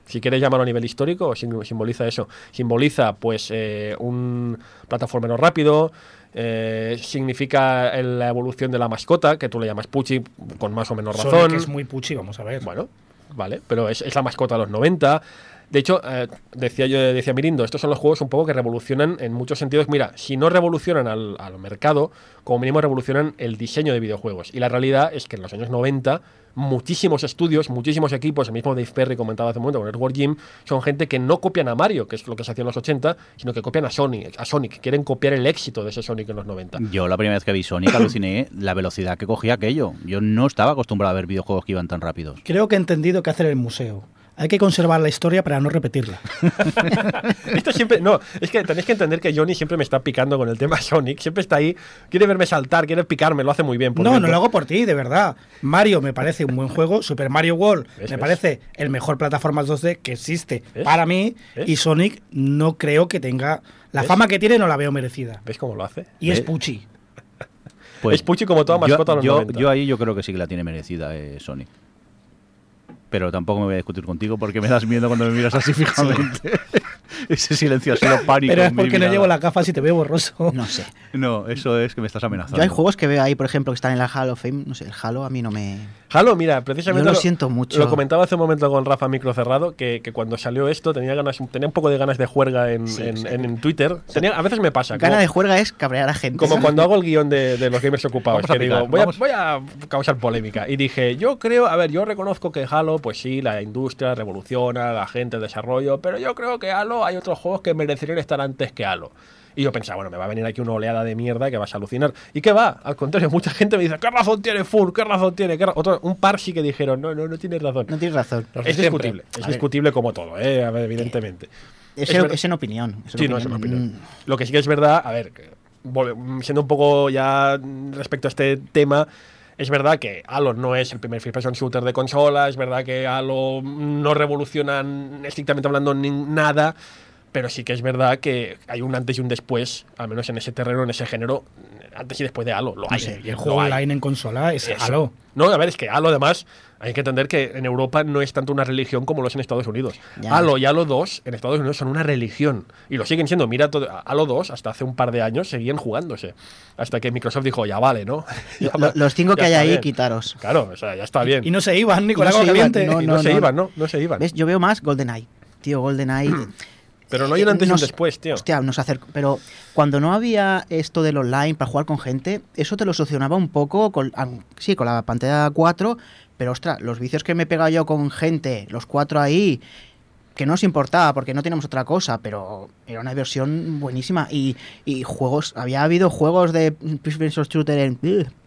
Si quieres llamarlo a nivel histórico, sim- simboliza eso. Simboliza, pues, eh, un plataformero rápido. eh, significa el- la evolución de la mascota, que tú le llamas Pucci con más o menos razón. Sonic es muy puchi, vamos a ver. Bueno, vale, pero es, es la mascota de los 90. De hecho, eh, decía yo, decía Mirindo, estos son los juegos un poco que revolucionan en muchos sentidos. Mira, si no revolucionan al, al mercado, como mínimo revolucionan el diseño de videojuegos. Y la realidad es que en los años 90, muchísimos estudios, muchísimos equipos, el mismo Dave Perry comentaba hace un momento con Edward Jim, son gente que no copian a Mario, que es lo que se hacía en los 80, sino que copian a Sonic, a Sonic, quieren copiar el éxito de ese Sonic en los 90. Yo la primera vez que vi Sonic aluciné la velocidad que cogía aquello. Yo no estaba acostumbrado a ver videojuegos que iban tan rápidos. Creo que he entendido qué hacer en el museo. Hay que conservar la historia para no repetirla. Esto siempre. No, es que tenéis que entender que Johnny siempre me está picando con el tema Sonic. Siempre está ahí, quiere verme saltar, quiere picarme, lo hace muy bien. por No, no lo hago por ti, de verdad. Mario me parece un buen juego. Super Mario World ¿Ves, me ves? parece el mejor plataformas 2D que existe ¿Ves? para mí. ¿Ves? Y Sonic no creo que tenga. La ¿Ves? fama que tiene no la veo merecida. ¿Ves cómo lo hace? Y es Ve- puchi. Es Pucci como toda mascota de los yo, 90. yo ahí yo creo que sí que la tiene merecida eh, Sonic. Pero tampoco me voy a discutir contigo porque me das miedo cuando me miras así fijamente. Ese silencio así lo pánico. Pero es porque no llevo las gafas y te veo borroso. no sé. No, eso es que me estás amenazando. Yo hay juegos que veo ahí, por ejemplo, que están en la Hall of Fame. No sé, el Halo a mí no me. Halo, mira, precisamente. Yo lo siento mucho. Lo comentaba hace un momento con Rafa Micro Cerrado, que, que cuando salió esto tenía ganas, tenía un poco de ganas de juerga en, Sí, en, sí. en- en Twitter. Tenía, a veces me pasa. Gana como- de juerga es cabrear a gente. Como cuando hago el guion de, de los gamers ocupados, Vamos a que digo, voy a, voy a causar polémica. Y dije, yo creo, a ver, yo reconozco que Halo, pues sí, la industria revoluciona, la gente, el desarrollo, pero yo creo que Halo hay otros juegos que merecerían estar antes que Halo. Y yo pensaba, bueno, me va a venir aquí una oleada de mierda que vas a alucinar. ¿Y qué va? Al contrario, mucha gente me dice, ¿qué razón tiene Fur? ¿Qué razón tiene? ¿Qué ra-?". Otro- un par sí que dijeron, no, no, no tienes razón. No tienes razón. Es siempre. discutible, es A ver. discutible como todo, ¿eh? A ver, evidentemente. Es, Es en- es en opinión. es en Sí, no es una opinión. Lo que sí que es verdad, a ver, siendo un poco ya respecto a este tema, es verdad que Halo no es el primer first person shooter de consola, es verdad que Halo no revoluciona n- estrictamente hablando nada, pero sí que es verdad que hay un antes y un después, al menos en ese terreno, en ese género, antes y después de Halo. Lo hay. sé, y el juego hay. online en consola es Eso. Halo. No, a ver, es que Halo además hay que entender que en Europa no es tanto una religión como lo es en Estados Unidos. Ya. Halo y Halo 2 en Estados Unidos son una religión y lo siguen siendo. Mira, todo, Halo 2 hasta hace un par de años seguían jugándose. Hasta que Microsoft dijo, ya vale, ¿no? Ya los cinco que hay ahí, bien". quitaros. Claro, o sea, ya está bien. Y no se iban ni con no no, Y no se no. iban, ¿no? No se iban. ¿Ves? Yo veo más GoldenEye. Tío, GoldenEye. Pero no hay un antes y un después, tío. Hostia, nos acercó. Pero cuando no había esto del online para jugar con gente, eso te lo solucionaba un poco con, sí, con la pantalla 4. Pero ostras, los vicios que me he pegado yo con gente, los cuatro ahí, que no os importaba porque no teníamos otra cosa, pero era una versión buenísima. Y, y juegos, había habido juegos de First Person Shooter en.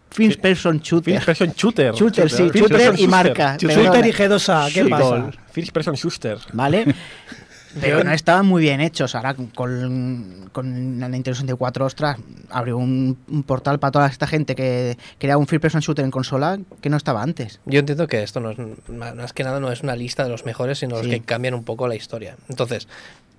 First Person Shooter. First Person Shooter. Shooter, sí, shooter y marca. Shooter. Y G2A, ¿qué Sí. pasa? First Person Shooter. ¿Vale? Pero no estaban muy bien hechos. Ahora con, con la Nintendo 64, ostras, abrió un, un portal para toda esta gente que quería un first person shooter en consola que no estaba antes. Yo entiendo que esto no es, más que nada no es una lista de los mejores, sino los que cambian un poco la historia. Entonces,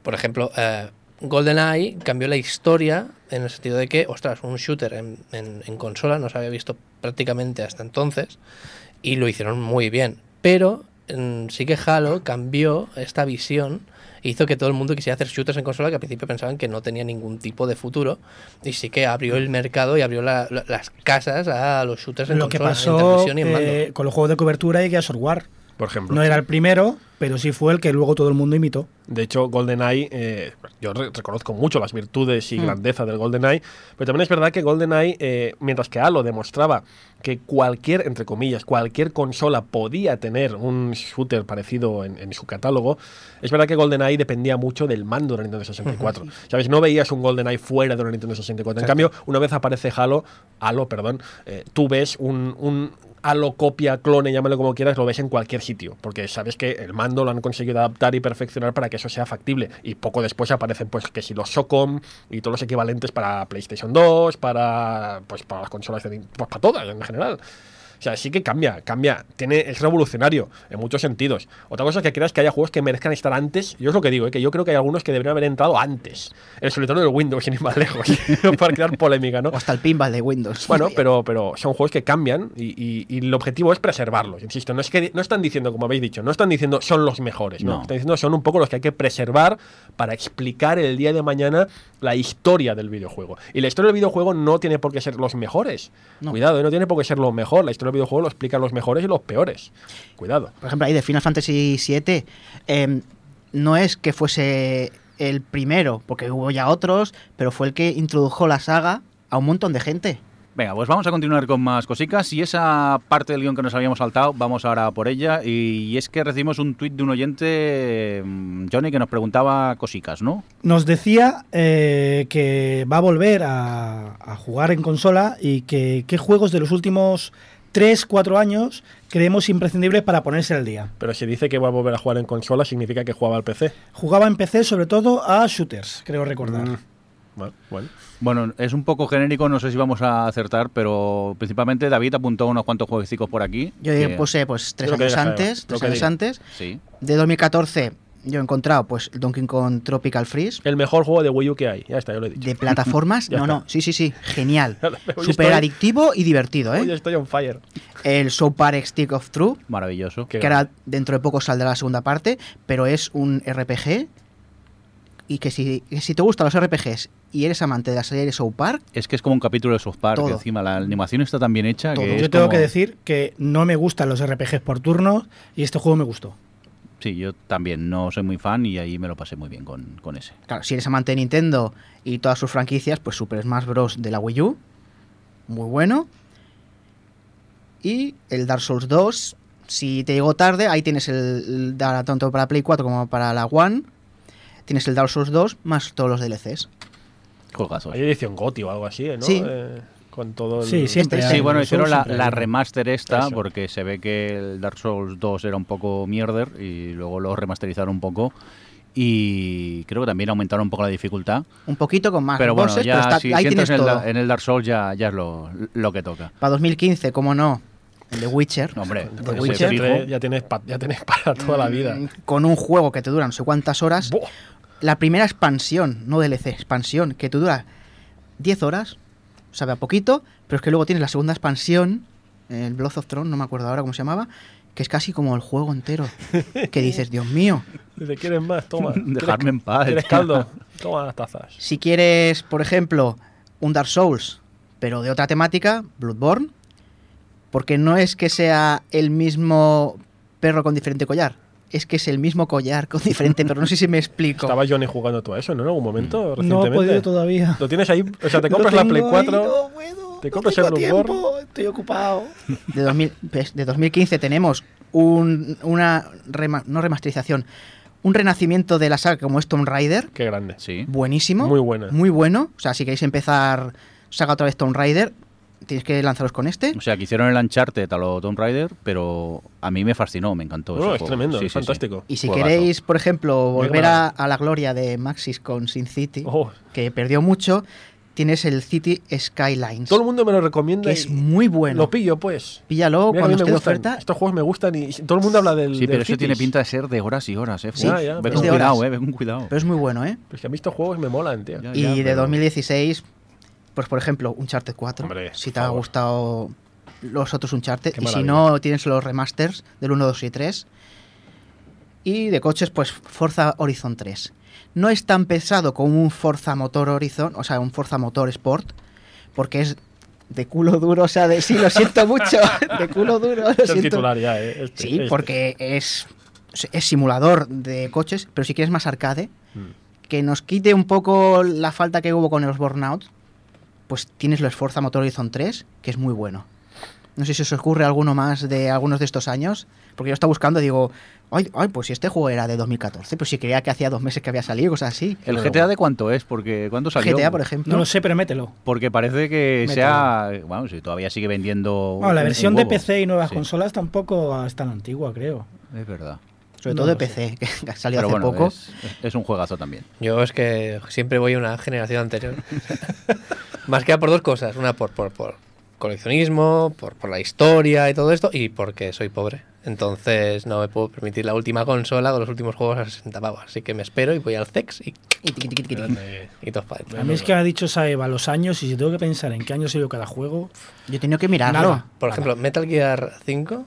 por ejemplo, eh, GoldenEye cambió la historia en el sentido de que, ostras, un shooter en, en- en consola no se había visto prácticamente hasta entonces y lo hicieron muy bien. Pero mm, sí que Halo cambió esta visión hizo que todo el mundo quisiera hacer shooters en consola que al principio pensaban que no tenía ningún tipo de futuro y sí que abrió el mercado y abrió la- la- las casas a los shooters en Lo que consola, en pasó televisión y en mando. eh, con los juegos de cobertura y Gears of War. Por ejemplo. No era el primero, pero sí fue el que luego todo el mundo imitó. De hecho, GoldenEye, eh, yo re- reconozco mucho las virtudes y Hmm. grandeza del GoldenEye, pero también es verdad que GoldenEye, eh, mientras que Halo demostraba que cualquier, entre comillas, cualquier consola podía tener un shooter parecido en, en su catálogo, es verdad que GoldenEye dependía mucho del mando de la Nintendo 64. ¿Sabes? No veías un GoldenEye fuera de una Nintendo 64. En cambio, una vez aparece Halo, Halo, perdón, eh, tú ves un, un Halo copia, clone, llámalo como quieras, lo ves en cualquier sitio, porque sabes que el mando lo han conseguido adaptar y perfeccionar para que eso sea factible. Y poco después aparecen, pues, que si los SOCOM y todos los equivalentes para PlayStation 2, para, pues, para las consolas, de, pues, para todas en general. O sea, sí que cambia, cambia. Tiene, es revolucionario en muchos sentidos. Otra cosa es que creas que haya juegos que merezcan estar antes. Yo es lo que digo, ¿eh? que yo creo que hay algunos que deberían haber entrado antes. El solitario del Windows, sin ir más lejos. para crear polémica, ¿no? O hasta el pinball de Windows. Bueno, pero, pero son juegos que cambian y, y- y el objetivo es preservarlos. Insisto, no es que no están diciendo, como habéis dicho, no están diciendo son los mejores, no. No. Están diciendo son un poco los que hay que preservar para explicar el día de mañana la historia del videojuego. Y la historia del videojuego no tiene por qué ser los mejores. No. Cuidado, ¿eh? no tiene por qué ser lo mejor. La historia del videojuego lo explican los mejores y los peores. Cuidado. Por ejemplo, ahí de Final Fantasy VII, eh, no es que fuese el primero, porque hubo ya otros, pero fue el que introdujo la saga a un montón de gente. Venga, pues vamos a continuar con más cositas y esa parte del guion que nos habíamos saltado, vamos ahora por ella y es que recibimos un tuit de un oyente, mm, Johnny, que nos preguntaba cositas, ¿no? Nos decía eh, que va a volver a, a jugar en consola y que qué juegos de los últimos 3, 4 años creemos imprescindibles para ponerse al día. Pero si dice que va a volver a jugar en consola, significa que jugaba al PC. Jugaba en PC sobre todo a shooters, creo recordar. Mm, Bueno, bueno. Bueno, es un poco genérico, no sé si vamos a acertar, pero principalmente David apuntó unos cuantos jueguecitos por aquí. Yo que- puse pues tres años antes, tres años antes. Sí. De 2014 yo he encontrado pues el Donkey Kong Tropical Freeze. El mejor juego de Wii U que hay. Ya está, yo lo he dicho. De plataformas, no, está. no, sí, sí, sí, genial. Hoy Súper estoy- adictivo y divertido, Hoy ¿eh? estoy on fire. El South Park Stick of Truth, Maravilloso. Que ahora dentro de poco saldrá la segunda parte, pero es un RPG y que si, que si te gustan los RPGs y eres amante de la serie de South Park, Es que es como un capítulo de South Park, Todo. encima la animación está tan bien hecha Todo. que Yo tengo como- que decir que no me gustan los RPGs por turnos y este juego me gustó. Sí, yo también no soy muy fan y ahí me lo pasé muy bien con, con ese. claro, si eres amante de Nintendo y todas sus franquicias, pues Super Smash Bros. de la Wii U, muy bueno. Y el Dark Souls 2, si te llegó tarde, ahí tienes el, el tanto para Play 4 como para la One, tienes el Dark Souls 2 más todos los DLCs. Juegazos. Hay edición GOTY o algo así, ¿no? Sí. Eh, con todo el... Sí, siempre. Sí, bueno, hicieron la, la remaster esta Eso. porque se ve que el Dark Souls 2 era un poco mierder y luego lo remasterizaron un poco y creo que también aumentaron un poco la dificultad. Un poquito con más pero bueno, bosses, ya pero está- si, ahí si entras tienes en el, todo. da- en el Dark Souls ya, ya es lo, lo que toca. Para 2015, como no, The Witcher. No, hombre, The Witcher. ya, tienes pa- ya tienes para toda la vida. Mm, Con un juego que te dura no sé cuántas horas. La primera expansión, no DLC, expansión, que te dura 10 horas. Sabe a poquito, pero es que luego tienes la segunda expansión, el Blood of Throne, no me acuerdo ahora cómo se llamaba, que es casi como el juego entero. que dices, Dios mío. Dice, ¿quieres más? Toma. Dejarme en paz. ¿Quieres caldo? Toma las tazas. Si quieres, por ejemplo, un Dark Souls, pero de otra temática, Bloodborne, porque no es que sea el mismo perro con diferente collar, es que es el mismo collar con diferente perro. No sé si me explico. Estaba Johnny jugando tú a eso, ¿no? En algún momento, No he recientemente. podido todavía. Lo tienes ahí, o sea, te compras la Play ahí, 4. no puedo, te no compras tengo el tiempo, Estoy ocupado. De, 2000 pues, de 2015 tenemos un- una rema- no remasterización, un renacimiento de la saga como es Tomb Raider, Qué grande. Sí. buenísimo. Muy buena. Muy bueno. O sea, si queréis empezar saga otra vez Tomb Raider, tienes que lanzaros con este. O sea, que hicieron el Uncharted a lo Tomb Raider, pero a mí me fascinó, me encantó. No, ese es juego. tremendo, Sí, es sí, sí. fantástico. Y si Juegazo. queréis, por ejemplo, volver a, a la gloria de Maxis con Sin City, Oh, que perdió mucho, tienes el City Skylines, todo el mundo me lo recomienda. que es muy bueno. Lo pillo, pues. Píllalo Mira cuando esté me de oferta. Estos juegos me gustan y todo el mundo habla del. Sí, del pero eso tiene pinta de ser de horas y horas, eh. Sí, Ya, ya, ve pero- con cuidado, horas. eh, ve con cuidado. Pero es muy bueno, ¿eh? Pues que a mí estos juegos me molan, tío. Ya, Y ya, de pero- 2016, pues por ejemplo, Uncharted 4. Hombre, si te ha gustado los otros Uncharted. Qué y si no, tienes los remasters del 1, 2 y 3. Y de coches, pues Forza Horizon 3. No es tan pesado como un Forza Motor Horizon, o sea, un Forza Motor Sport, porque es de culo duro, o sea, de sí, lo siento mucho, de culo duro, lo Es siento. titular ya, ¿eh? Este, Sí, este. porque es, es simulador de coches, pero si quieres más arcade, Mm. que nos quite un poco la falta que hubo con los Burnout, pues tienes los Forza Motor Horizon 3, que es muy bueno. No sé si os ocurre alguno más de algunos de estos años, porque yo estaba buscando y digo, ay, ay, pues si este juego era de 2014, pues si creía que hacía dos meses que había salido, cosas así. ¿El GTA de cuánto es? Porque ¿cuándo salió? GTA, por ejemplo. No lo sé, pero mételo. Porque parece que Mételo. sea. Bueno, si todavía sigue vendiendo. Bueno, la versión un de. PC y nuevas Sí, consolas tampoco es tan antigua, creo. Es verdad. Sobre no todo de. PC, que salió Pero hace bueno, poco. Es, es un juegazo también. Yo es que siempre voy a una generación anterior. Más que por dos cosas. Una por, por, por coleccionismo, por, por la historia y todo esto, y porque soy pobre. Entonces no me puedo permitir la última consola con los últimos juegos a 60 pavos. Así que me espero y voy al CEX y. Grande. y todos para. A mí es que ha dicho Saeva los años y si tengo que pensar en qué año salió cada juego, Yo he tenido que mirarlo. Nada. Por ejemplo, Metal Gear 5,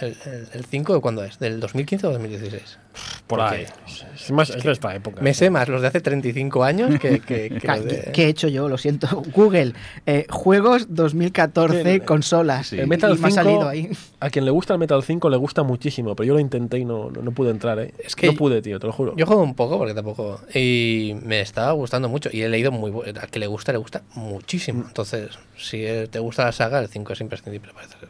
el, el, el 5 de cuándo es? ¿Del 2015 o 2016? Por ahí. Es, más, es de esta época. Me sé más los de hace 35 años que, que, que Ca- los de... ¿Qué he hecho yo? Lo siento. Google, eh, juegos 2014, Bien, consolas. sí. El Metal y me ha 5, salido ahí. a quien le gusta el Metal 5 le gusta muchísimo, pero yo lo intenté y no, no, no pude entrar, ¿eh? Es que no pude, tío, te lo juro. Yo juego un poco porque tampoco. Y me estaba gustando mucho. Y he leído muy. A que le gusta, le gusta muchísimo. Entonces, si eh, te gusta la saga, el 5 es imprescindible, parece ser.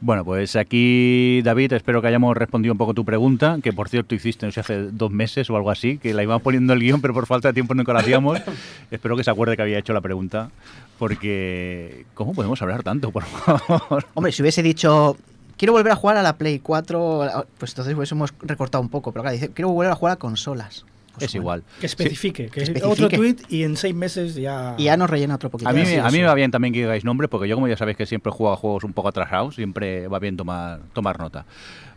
Bueno, pues aquí, David, espero que hayamos respondido un poco tu pregunta, que por cierto hiciste, no sé, hace dos meses o algo así, que la íbamos poniendo el guion, pero por falta de tiempo nunca lo hacíamos. espero que se acuerde que había hecho la pregunta, porque ¿cómo podemos hablar tanto, por favor? Hombre, si hubiese dicho, quiero volver a jugar a la Play 4, pues entonces hemos recortado un poco. Pero claro, dice, quiero volver a jugar a consolas. Es igual. que especifique. que especifique. Otro tweet y en seis meses ya. Y ya nos rellena otro poquito. A mí, Sí, me- a mí sí. me va bien también que digáis nombre, porque yo, como ya sabéis que siempre juego a juegos un poco atrasados, siempre va bien tomar, tomar nota.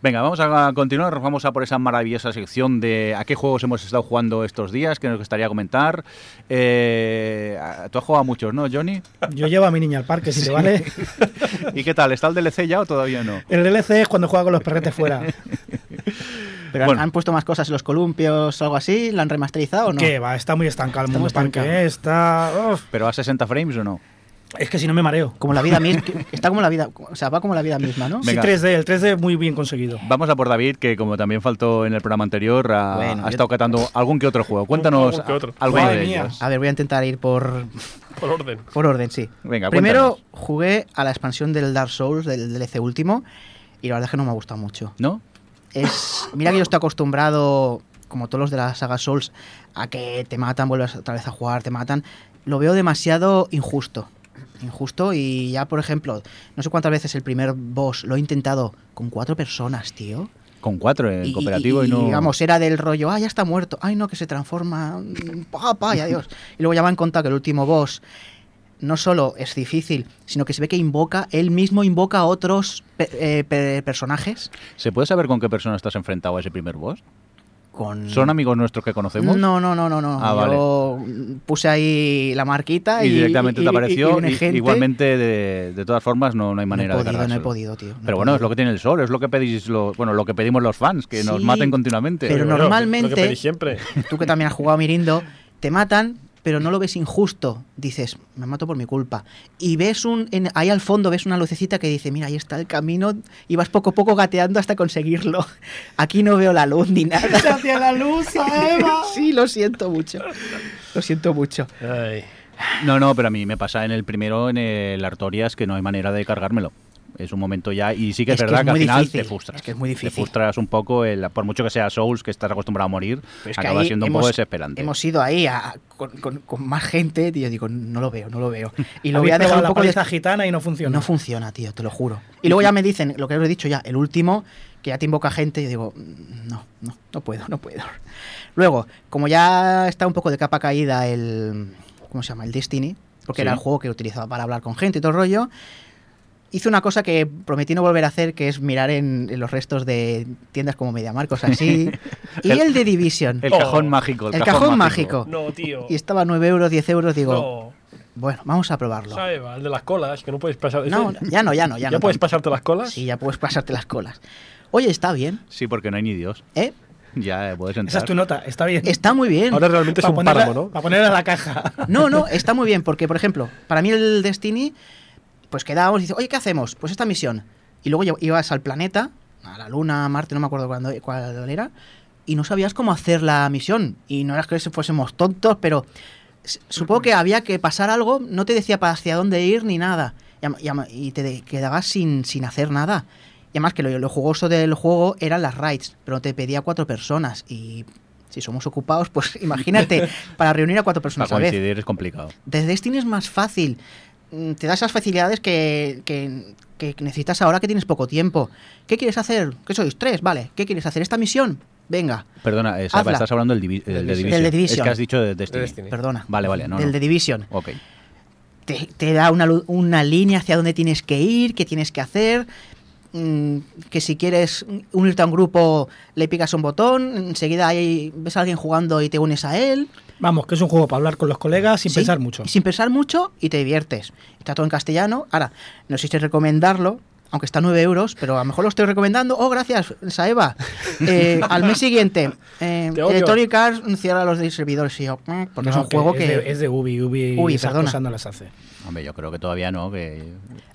Venga, vamos a continuar, vamos a por esa maravillosa sección de a qué juegos hemos estado jugando estos días, que nos gustaría comentar. Eh, tú has jugado a muchos, ¿no, Johnny? Yo llevo a mi niña al parque, si te vale. ¿Y qué tal? ¿Está el DLC ya o todavía no? El DLC es cuando juega con los perretes fuera. Pero han- Bueno. han puesto más cosas en los columpios o algo así, ¿la han remasterizado o no? Que va, está muy estancado el Está mundo muy parque. estancado. Está. uf, ¿Pero a 60 frames o no? es que si no me mareo. Como la vida misma. Está como la vida. O sea, va como la vida misma, ¿no? Sí, Venga. 3D, el 3D muy bien conseguido. Vamos a por David, que como también faltó en el programa anterior, ha, Bueno, ha yo- estado catando algún que otro juego. Cuéntanos Algún que otro. alguno Madre de mía. ellos. A ver, voy a intentar ir por, Por orden. por orden, sí. Venga, Primero cuéntanos. jugué a la expansión del Dark Souls, del DLC último, y la verdad es que no me ha gustado mucho. ¿No? Es, mira que yo estoy acostumbrado como todos los de la saga Souls, a que te matan, vuelves otra vez a jugar, te matan, lo veo demasiado injusto. Injusto y ya, por ejemplo, no sé cuántas veces el primer boss lo he intentado con cuatro personas, tío. Con cuatro en cooperativo y, no. Digamos, era del rollo, ah, ya está muerto, ay, no, que se transforma, mm, pa, pa, y adiós. y luego ya me han contado que el último boss no solo es difícil, sino que se ve que invoca, él mismo invoca a otros pe- eh, pe- personajes. ¿Se puede saber con qué persona estás enfrentado a ese primer boss? Con... ¿Son amigos nuestros que conocemos? No, no, no, no, no. Ah, vale. Yo puse ahí la marquita Y y, directamente y- te apareció. y gente. igualmente, de, de todas formas, no, no hay No he manera de podido, no he podido, tío. no Pero bueno, es podido. lo que tiene el sol, es lo que pedís, lo, bueno, lo que pedimos los fans, que nos Sí, maten continuamente. pero Bueno, normalmente- Lo que pedís siempre. Tú que también has jugado Mirindo, te matan, pero no lo ves injusto. Dices, me mato por mi culpa. Y ves un. en- ahí al fondo ves una lucecita que dice, mira, ahí está el camino. Y vas poco a poco gateando hasta conseguirlo. Aquí no veo la luz ni nada. ¡Hacia la luz, Eva! sí, lo siento mucho. Lo siento mucho. Ay. No, no, pero a mí me pasa en el primero, en el Artorias, que no hay manera de cargármelo. Es un momento ya, y sí que es, Es que verdad es que, al final difícil, te frustras. es que es muy Te difícil. frustras un poco, el- por mucho que sea Souls, que estás acostumbrado a morir, Pero es que acaba siendo un poco desesperante. Hemos ido ahí a- con, con- con más gente, tío. Digo, no lo veo, no lo veo. Y lo voy a dejar un la poco de, paliza gitana y no funciona. No funciona, tío, te lo juro. Y luego ya me dicen, lo que os he dicho ya, el último, que ya te invoca gente, y yo digo, "Mm, no, no, no puedo, no puedo. Luego, como ya está un poco de capa caída el. ¿Cómo se llama? El Destiny, porque Sí. era el juego que utilizaba para hablar con gente y todo el rollo. Hice una cosa que prometí no volver a hacer, que es mirar en, en los restos de tiendas como MediaMarkt, cosas así. y El- el de Division. El Oh, cajón mágico. El, el cajón mágico. No, tío. Y estaba a 9 euros, 10 euros, digo, No. bueno, vamos a probarlo. ¿Sabes? El de las colas, que no puedes pasar. No, ¿Ese- ya no, ya no, ya, ¿Ya, no. puedes pasarte las colas? Sí, ya puedes pasarte las colas. Oye, está bien, Sí, porque no hay ni Dios. ¿eh? Ya eh, puedes entrar. Esa es tu nota, está bien. Está muy bien. Ahora realmente es Para un ponerla, páramo, ¿no? para ponerla en la caja. No, no, está muy bien, porque, por ejemplo, para mí el Destiny, pues quedábamos y dice, oye, ¿qué hacemos? Pues esta misión. Y luego ibas al planeta, a la Luna, a Marte, no me acuerdo cuándo, cuál era, y no sabías cómo hacer la misión. Y no era que fuésemos tontos, pero supongo que había que pasar algo, no te decía para hacia dónde ir ni nada. Y, te quedabas sin, sin hacer nada. Y además que lo, lo jugoso del juego eran las raids, pero te pedía cuatro personas. Y si somos ocupados, pues imagínate, para reunir a cuatro Para personas a la vez. es complicado. Desde Destiny es más fácil. Mm, Te da esas facilidades que, que- que necesitas ahora que tienes poco tiempo. ¿Qué quieres hacer? ¿Qué sois? Tres, vale. ¿Qué quieres hacer? ¿Esta misión? Venga, Perdona, eh, estás hablando del, divi- del de Del Division. The Division. Es que has dicho de Destiny. De Destiny. perdona. Vale, vale, no, Del no. de Division. Ok. Te, te da una, una línea hacia dónde tienes que ir, qué tienes que hacer. mm, Que si quieres unirte a un grupo, le picas un botón. Enseguida ahí ves a alguien jugando y te unes a él. Vamos, que es un juego para hablar con los colegas sin Sí, pensar mucho. sin pensar mucho y te diviertes. Está todo en castellano. Ahora, no sé si recomendarlo, aunque está a 9 euros, pero a lo mejor lo estoy recomendando. Oh, gracias, Saeva. Eh, al mes siguiente, eh. Electronic Arts cierra los servidores y yo, eh, porque es No, un juego es que... de, es de Ubi, Ubi, Uy, esas perdona. cosas no las hace. Hombre, yo creo que todavía no, que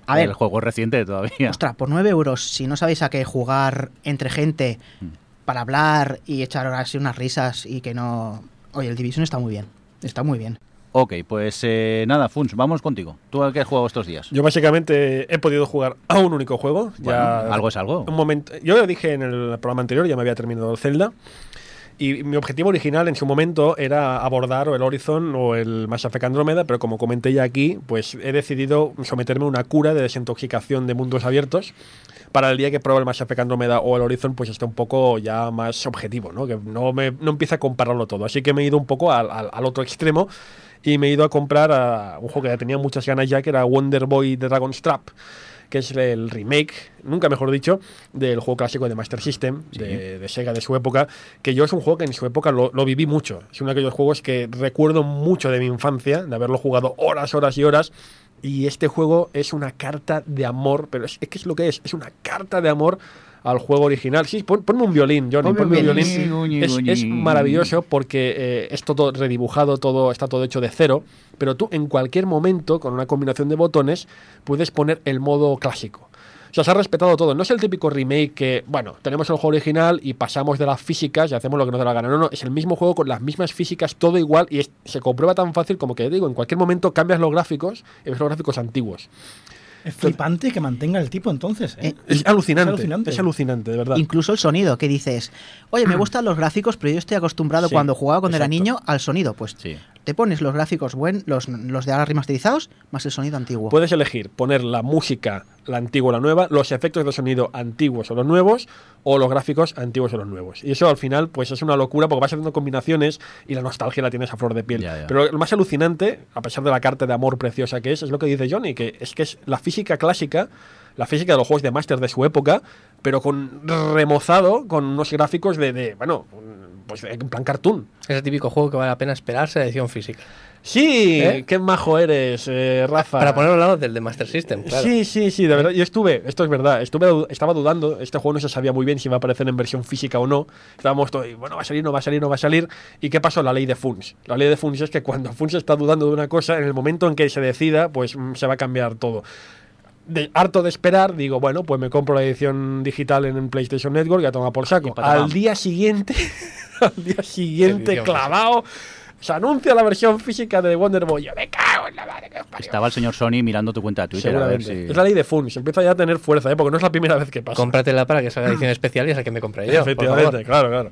A ver. el juego es reciente todavía. Ostras, por 9 euros, si no sabéis a qué jugar entre gente Mm. para hablar y echar así unas risas y que no... Oye, el Division está muy bien. Está muy bien. Ok, pues eh, nada, Funs, vamos contigo. ¿Tú a qué has jugado estos días? Yo básicamente he podido jugar a un único juego. Bueno, ya algo es algo. Un momento, yo lo dije en el programa anterior, ya me había terminado el Zelda. Y mi objetivo original en su momento era abordar o el Horizon o el Mass Effect Andrómeda, pero como comenté ya aquí, pues he decidido someterme a una cura de desintoxicación de mundos abiertos para el día que pruebe el Mass Effect Andrómeda o el Horizon, pues esté un poco ya más objetivo, ¿no? Que no, me, no empiece a compararlo todo. Así que me he ido un poco al, al- al otro extremo y me he ido a comprar a un juego que ya tenía muchas ganas ya, que era Wonder Boy Dragon's Trap que es el remake, nunca mejor dicho, del juego clásico de Master System, de, de Sega de su época, que yo es un juego que en su época lo, lo viví mucho. Es uno de aquellos juegos que recuerdo mucho de mi infancia, de haberlo jugado horas, horas y horas. Y este juego es una carta de amor, pero es, es que es lo que es, es una carta de amor al juego original. Sí, pon- ponme un violín, Johnny, Ponme un ponme un violín. es maravilloso porque eh, es todo redibujado, todo está todo hecho de cero, pero tú en cualquier momento, con una combinación de botones, puedes poner el modo clásico. O sea, se ha respetado todo. No es el típico remake que, bueno, tenemos el juego original y pasamos de las físicas y hacemos lo que nos da la gana. No, no, es el mismo juego con las mismas físicas, todo igual y es- se comprueba tan fácil como que, digo, en cualquier momento cambias los gráficos y ves los gráficos antiguos. Es flipante que mantenga el tipo entonces, ¿eh? Eh, Es alucinante, es alucinante. alucinante, de verdad. Incluso el sonido, que dices, oye, me gustan los gráficos, pero yo estoy acostumbrado Sí, cuando jugaba cuando era niño al sonido. Pues Sí. Te pones los gráficos buen, los, los de ahora remasterizados, más el sonido antiguo. Puedes elegir poner la música, la antigua o la nueva, los efectos de sonido antiguos o los nuevos, o los gráficos antiguos o los nuevos. Y eso al final, pues es una locura porque vas haciendo combinaciones y la nostalgia la tienes a flor de piel. Ya, ya. Pero lo más alucinante, a pesar de la carta de amor preciosa que es, es lo que dice Johnny, que es que es la física clásica, la física de los juegos de Master de su época, pero con remozado, con unos gráficos de, de, bueno, pues en plan cartoon. Es el típico juego que vale la pena esperarse la edición física. Sí, ¿Eh? qué majo eres, eh, Rafa. Para ponerlo al lado del de Master System, claro. Sí, sí, sí, de verdad. Yo estuve, esto es verdad, estuve, estaba dudando. Este juego no se sabía muy bien si iba a aparecer en versión física o no. Estábamos todos, bueno, va a salir, no va a salir, no va a salir. ¿Y qué pasó? La ley de Funs. La ley de Funs es que cuando Funs está dudando de una cosa, en el momento en que se decida, pues mm, se va a cambiar todo. De, harto de esperar, digo, bueno, pues me compro la edición digital en PlayStation Network y a tomar por saco. Al día siguiente, al día siguiente, clavado, se anuncia la versión física de Wonder Boy. Yo me cago en la madre que. Estaba el señor Sony mirando tu cuenta de Twitter a ver Seguramente. si... Es la ley de Funs, empieza ya a tener fuerza, ¿eh? porque no es la primera vez que pasa. Cómpratela para que salga edición especial y es la que me compré yo. por Efectivamente, favor. claro, claro.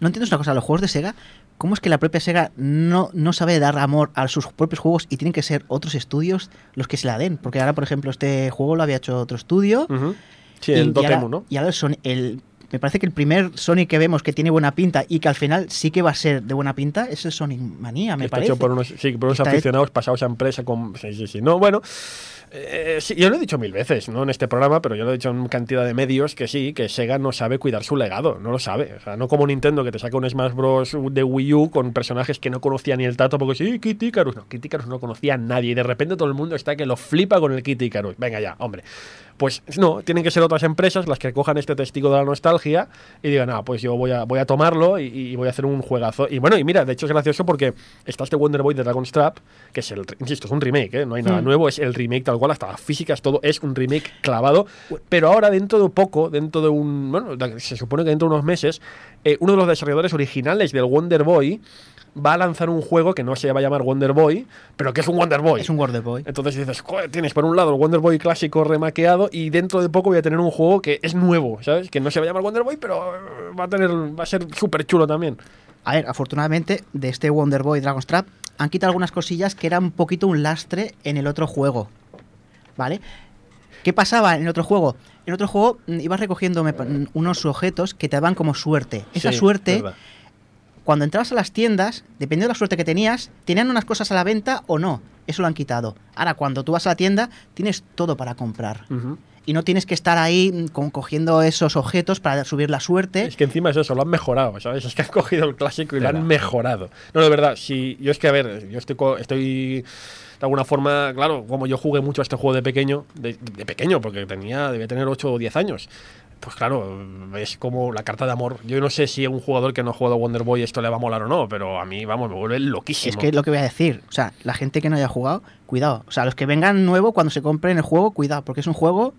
No entiendo es una cosa, los juegos de Sega, ¿cómo es que la propia Sega no, no sabe dar amor a sus propios juegos y tienen que ser otros estudios los que se la den? Porque ahora, por ejemplo, este juego lo había hecho otro estudio. Ujú. Sí, y- el y Dotemu, ahora- ¿no? Y ahora el Sony, el, me parece que el primer Sony que vemos que tiene buena pinta y que al final sí que va a ser de buena pinta es el Sonic Manía, me Está parece. hecho por unos, sí, por unos Está aficionados pasados a empresa con... Sí, sí, sí. No, bueno... eh, sí, yo lo he dicho mil veces, no en este programa, pero yo lo he dicho en cantidad de medios que sí, que Sega no sabe cuidar su legado, no lo sabe. O sea, no como Nintendo que te saca un Smash Bros. de Wii U con personajes que no conocía ni el tato, porque sí, Kid Icarus. No, Kid Icarus no conocía a nadie y de repente todo el mundo está que lo flipa con el Kid Icarus. Venga ya, hombre. Pues no, tienen que ser otras empresas las que cojan este testigo de la nostalgia y digan, ah, pues yo voy a, voy a tomarlo y, y voy a hacer un juegazo. Y bueno, y mira, de hecho es gracioso porque está este Wonder Boy de Dragon's Trap, que es el, insisto, es un remake, ¿eh? no hay nada nuevo, es el remake tal cual, hasta las físicas, todo es un remake clavado. Pero ahora, dentro de poco, dentro de un, bueno, se supone que dentro de unos meses, eh, uno de los desarrolladores originales del Wonder Boy va a lanzar un juego que no se va a llamar Wonder Boy, pero que es un Wonder Boy. Es un Wonder Boy. Entonces dices, "Joder, tienes por un lado el Wonder Boy clásico remaqueado y dentro de poco voy a tener un juego que es nuevo, ¿sabes? Que no se va a llamar Wonder Boy, pero eh, va a tener va a ser súper chulo también. A ver, afortunadamente, de este Wonder Boy Dragon's Trap han quitado algunas cosillas que eran un poquito un lastre en el otro juego. ¿Vale? ¿Qué pasaba en el otro juego? En el otro juego mm, ibas recogiendo mm, unos objetos que te daban como suerte. Esa Sí, suerte. Cuando entrabas a las tiendas, dependiendo de la suerte que tenías, tenían unas cosas a la venta o no. Eso lo han quitado. Ahora, cuando tú vas a la tienda, tienes todo para comprar. Y no tienes que estar ahí mm, con- cogiendo esos objetos para subir la suerte. Es que encima es eso, lo han mejorado, ¿sabes? Es que han cogido el clásico y lo Verdad. han mejorado. No, de verdad, si yo es que, a ver, yo estoy, estoy de alguna forma, claro, como yo jugué mucho a este juego de pequeño, de, de pequeño, porque tenía, debía tener 8 o 10 años. Pues claro, es como la carta de amor. Yo no sé si a un jugador que no ha jugado Wonder Boy esto le va a molar o no, pero a mí, vamos, me vuelve loquísimo. Es que es lo que voy a decir. O sea, la gente que no haya jugado, cuidado. O sea, los que vengan nuevo cuando se compren el juego, cuidado, porque es un juego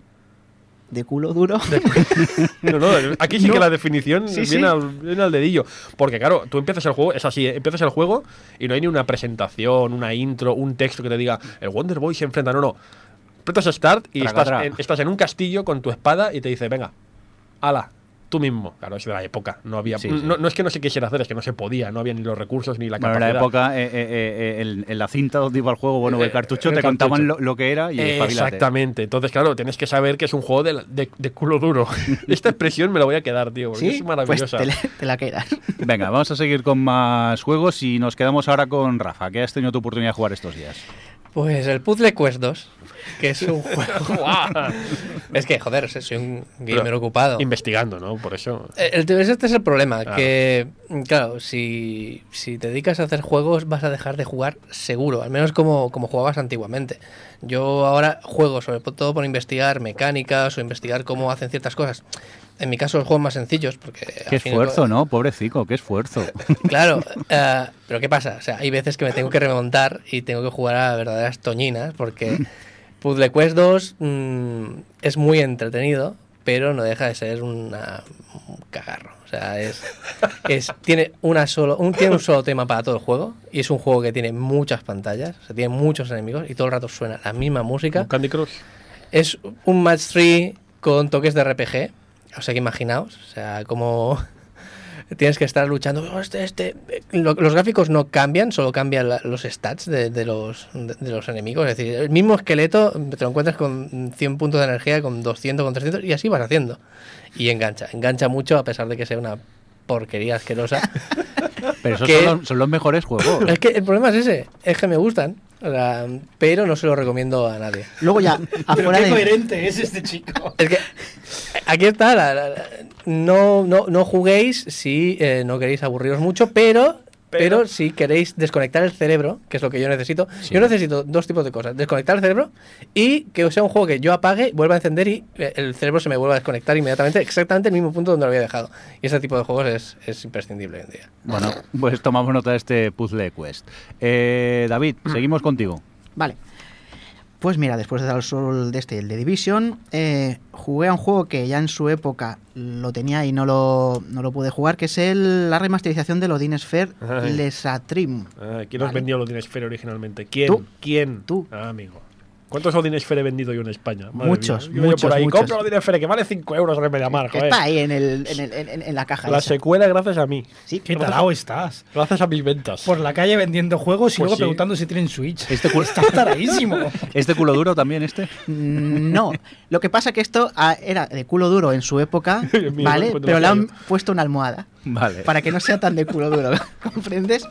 de culo duro. No, no, aquí sí No. que la definición Sí, viene, sí. Al, viene al dedillo. Porque claro, tú empiezas el juego, es así, ¿eh? empiezas el juego y no hay ni una presentación, una intro, un texto que te diga, el Wonder Boy se enfrenta, no, no. Apretas Start y en, estás en un castillo con tu espada y te dice, venga, ala, tú mismo. Claro, es de la época. No había, Sí, sí. No, no es que no se quisiera hacer, es que no se podía, no había ni los recursos ni la Bueno, en capacidad. la época, eh, eh, eh, el- en la cinta donde iba el juego, bueno, el Eh, cartucho, el te contaban lo, lo que era y. Exactamente. Entonces, claro, tienes que saber que es un juego de, la- de- de culo duro. Esta expresión me la voy a quedar, tío, porque ¿Sí? es Pues maravillosa. te, la- te la quedas. Venga, vamos a seguir con más juegos y nos quedamos ahora con Rafa, que has tenido tu oportunidad de jugar estos días. Pues el Puzzle Quest 2, que es un juego... es que, joder, soy un gamer Pero ocupado. Investigando, ¿no? Por eso. Eh, el- este es el problema, Claro. que, claro, si, si te dedicas a hacer juegos vas a dejar de jugar seguro, al menos como, como jugabas antiguamente. Yo ahora juego sobre todo por investigar mecánicas o investigar cómo hacen ciertas cosas. En mi caso los juegos más sencillos, porque... Qué esfuerzo, ¿no? Pobrecito, qué esfuerzo. Claro, eh, pero ¿qué pasa? O sea, hay veces que me tengo que remontar y tengo que jugar a verdaderas toñinas porque Puzzle Quest 2 mm, es muy entretenido, pero no deja de ser una, un cagarro. O sea, es, es tiene una solo un tiene un solo tema para todo el juego y es un juego que tiene muchas pantallas, o sea, tiene muchos enemigos y todo el rato suena la misma música. ¿Un Candy Crush. Es un match 3 con toques de RPG. O sea que imaginaos, o sea, como tienes que estar luchando. "Oh, Este, este. Lo- los gráficos no cambian, solo cambian los stats de, de los, de, de los enemigos. Es decir, el mismo esqueleto te lo encuentras con 100 puntos de energía, con 200, con 300, y así vas haciendo. Y engancha, engancha mucho a pesar de que sea una porquería asquerosa. Pero esos son los, son los mejores juegos. es que el problema es ese, es que me gustan, pero no se lo recomiendo a nadie. Luego ya, Pero afuera qué de... coherente es este chico. Es que aquí está, la- la- la- no, no, no juguéis si eh, no queréis aburriros mucho, pero, pero, Pero- si queréis desconectar el cerebro, que es lo que yo necesito, Sí. yo necesito dos tipos de cosas, desconectar el cerebro y que sea un juego que yo apague, vuelva a encender y eh, el cerebro se me vuelva a desconectar inmediatamente, exactamente el mismo punto donde lo había dejado. Y ese tipo de juegos es, es imprescindible hoy en día. Bueno, pues tomamos nota de este puzzle quest. Eh, David, seguimos contigo. Vale. Pues mira, después de dar el sol de este, el de Division, eh, jugué a un juego que ya en su época lo tenía y no lo, no lo pude jugar, que es el, la remasterización de Odin Sphere. Les Atrim. Ah, ¿Quién os Vale. vendió el Odin Sphere originalmente? ¿Quién? Tú. ¿Quién? Tú. Ah, amigo. ¿Cuántos Odin Sphere he vendido yo en España? Madre Muchos, mía. Yo muchos, por ahí, muchos. compro Odin Sphere que vale 5 euros en Mediamar, joder. está ahí en, el, en, el- en- en la caja. La esa. secuela gracias a mí. Sí, Qué tarao estás. Gracias a mis ventas. Por la calle vendiendo juegos y Pues luego sí. preguntando si tienen Switch. Este, cu- Estás taradísimo. ¿Este culo duro también, este? Mm, No, lo que pasa que esto ah, era de culo duro en su época, ¿vale? Pero lo le han puesto una almohada Vale. para que no sea tan de culo duro, ¿comprendes?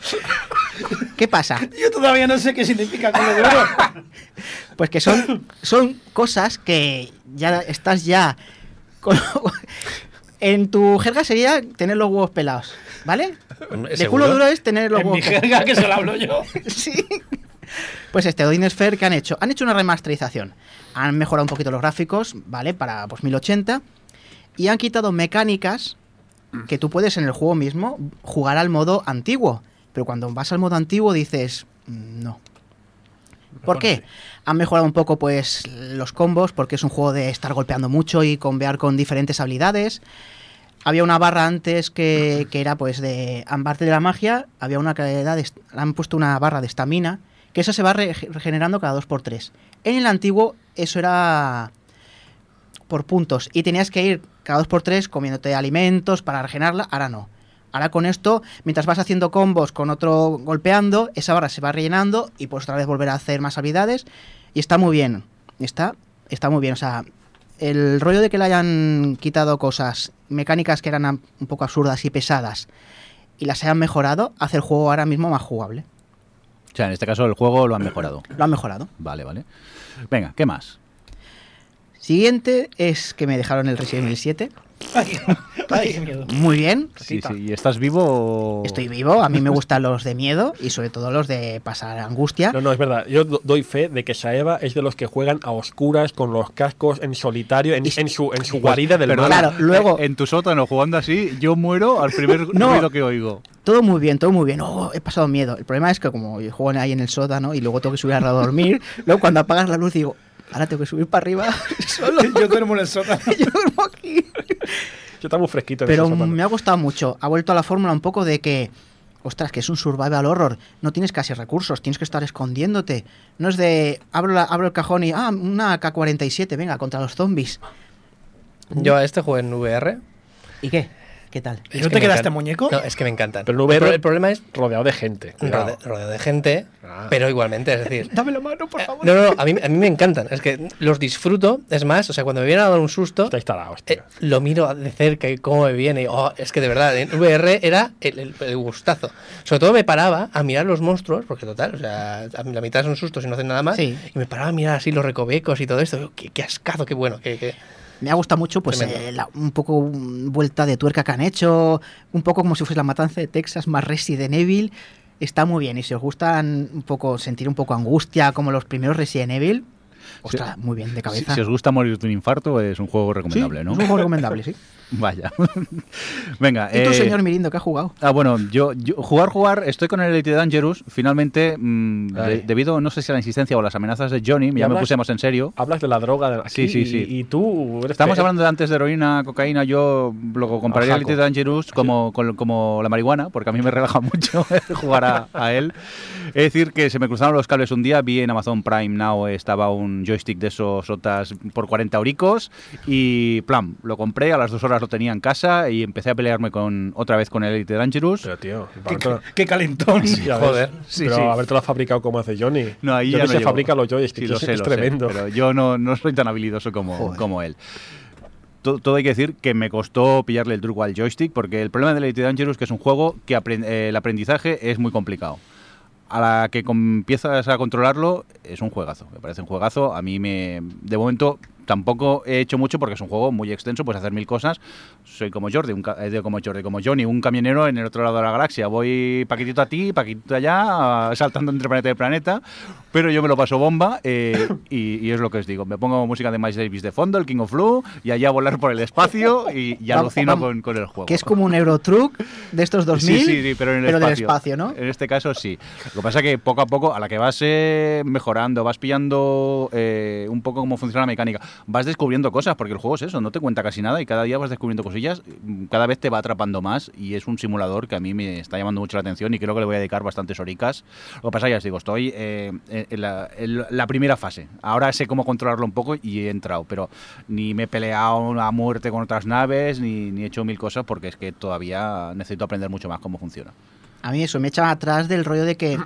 ¿Qué pasa? Yo todavía no sé qué significa culo duro. Pues que son, son cosas que ya estás ya... con- en tu jerga sería tener los huevos pelados, ¿vale? De ¿Seguro? culo duro es tener los En mi huevos pelados. jerga que se lo hablo yo. Sí. Pues este Odin Sphere que han hecho, han hecho una remasterización. Han mejorado un poquito los gráficos, ¿vale? Para pues 1080 y han quitado mecánicas que tú puedes en el juego mismo jugar al modo antiguo, pero cuando vas al modo antiguo dices, "Mm, no. ¿Por qué? Han mejorado un poco pues los combos porque es un juego de estar golpeando mucho y combear con diferentes habilidades. Había una barra antes que, que era pues de aparte de la magia, había una era de, han puesto una barra de estamina, que eso se va re- regenerando cada 2x3. En el antiguo eso era por puntos y tenías que ir cada 2x3 comiéndote alimentos para regenerarla, ahora no. Ahora con esto, mientras vas haciendo combos con otro golpeando, esa barra se va rellenando y puedes otra vez volver a hacer más habilidades y está muy bien. Está, está muy bien, o sea, el rollo de que le hayan quitado cosas, mecánicas que eran un poco absurdas y pesadas, y las hayan mejorado, hace el juego ahora mismo más jugable. O sea, en este caso el juego lo han mejorado. Lo han mejorado. Vale, vale. Venga, ¿qué más? Siguiente es que me dejaron el Resident Evil 7. Ay, ay, qué miedo. Muy bien. Sí, sí. ¿Y estás vivo o...? Estoy vivo, a mí me gustan los de miedo y sobre todo los de pasar angustia. No, no, es verdad. Yo do- doy fe de que Saeva es de los que juegan a oscuras con los cascos en solitario, en, Y- en su, en su guarida del mal. Claro, luego- En tu sótano jugando así, yo muero al primer No. ruido que oigo. Todo muy bien, todo muy bien. Oh, he pasado miedo. El problema es que como yo juego ahí en el sótano y luego tengo que subir a dormir, luego cuando apagas la luz digo, ahora tengo que subir para arriba solo. Yo duermo en el sótano. yo duermo aquí. Yo está muy fresquito. en Pero ese me ha gustado mucho. Ha vuelto a la fórmula un poco de que, ostras, que es un survival horror. No tienes casi recursos, tienes que estar escondiéndote. No es de, abro, la- abro el cajón y, ah, una AK-47, venga, contra los zombies. Yo a este juego en VR. ¿Y qué? ¿Qué tal? ¿Y Es no que te me quedaste encanta. muñeco? No, es que me encantan. Pero el, el problema es Rodeado de gente. rode- rodeado de gente, Ah. pero igualmente, es decir, Dame la mano, por favor. No, no, no, a mí, a mí me encantan. Es que los disfruto. Es más, o sea, cuando me viene a dar un susto, Está instalado, hostia. eh, lo miro de cerca y cómo me viene. y, oh, es que de verdad, en VR era el, el- el gustazo. Sobre todo me paraba a mirar los monstruos, porque total, o sea, a mí la mitad son sustos y no hacen nada más. Sí. Y me paraba a mirar así los recovecos y todo esto. Qué, qué ascazo, qué bueno. Qué, qué- Me ha gustado mucho, pues, eh, la- un poco mm, vuelta de tuerca que han hecho, un poco como si fuese la matanza de Texas más Resident Evil. Está muy bien. Y si os gustan un poco, sentir un poco angustia, como los primeros Resident Evil, ostras, muy bien, de cabeza. si os gusta morir de un infarto, es un juego Sí, recomendable, ¿no? Es un juego recomendable, sí. Vaya. Venga. ¿Y tú, eh, señor Mirindo, qué ha jugado? Ah, bueno, yo, yo- jugar, jugar, estoy con el Elite Dangerous. Finalmente, mm, de- Ay. debido, no sé si a la insistencia o a las amenazas de Johnny, ya me hablas- más en serio. Hablas de la droga de Sí, aquí sí, y- sí. Y, tú eres Estamos hablando de antes de heroína, cocaína. Yo luego compraría el Jaco. Elite Dangerous como, con- como la marihuana, porque a mí me relaja mucho jugar a, a él. Es decir, que se me cruzaron los cables un día. Vi en Amazon Prime Now estaba un joystick de esos por 40 euricos y plan, lo compré. A las dos horas lo tenía en casa y empecé a pelearme con otra vez con el Elite Dangerous. Pero tío, Qué, calentón. ya. Joder. Sí, pero sí. haberte lo fabricado como hace Johnny. No, ahí Johnny ya no se fabrica los joysticks, Sí, lo es, sé, es lo sé, tremendo. pero yo no, no soy tan habilidoso como, Joder. como él. To- Todo hay que decir que me costó pillarle el truco al joystick porque el problema de Elite Dangerous es que es un juego que apren- eh, el aprendizaje es muy complicado. A la que empiezas a controlarlo es un juegazo, me parece un juegazo. A mí me de momento tampoco he hecho mucho porque es un juego muy extenso, puedes hacer mil cosas. Soy como Jordi, un eh, como Jordi, como Johnny, un camionero en el otro lado de la galaxia. Voy paquetito a ti, paquetito allá, saltando entre planeta y planeta, pero yo me lo paso bomba eh, y, y es lo que os digo. Me pongo música de Miles Davis de fondo, el King of Flu, y allá a volar por el espacio y, y alucino con, con el juego. Que es como un Eurotruck de estos 2000, Sí, sí, sí, pero en el del espacio. espacio, ¿no? En este caso sí. Lo que pasa es que poco a poco, a la que vas eh, mejorando, vas pillando eh, un poco cómo funciona la mecánica, vas descubriendo cosas, porque el juego es eso, no te cuenta casi nada y cada día vas descubriendo cosillas, mm, cada vez te va atrapando más y es un simulador que a mí me está llamando mucho la atención y creo que le voy a dedicar bastantes horicas. Lo que pasa, ya os digo, estoy eh, en, la, en la primera fase. Ahora sé cómo controlarlo un poco y he entrado, pero ni me he peleado a muerte con otras naves, ni, ni he hecho mil cosas porque es que todavía necesito aprender mucho más cómo funciona. A mí eso me echa atrás del rollo de que,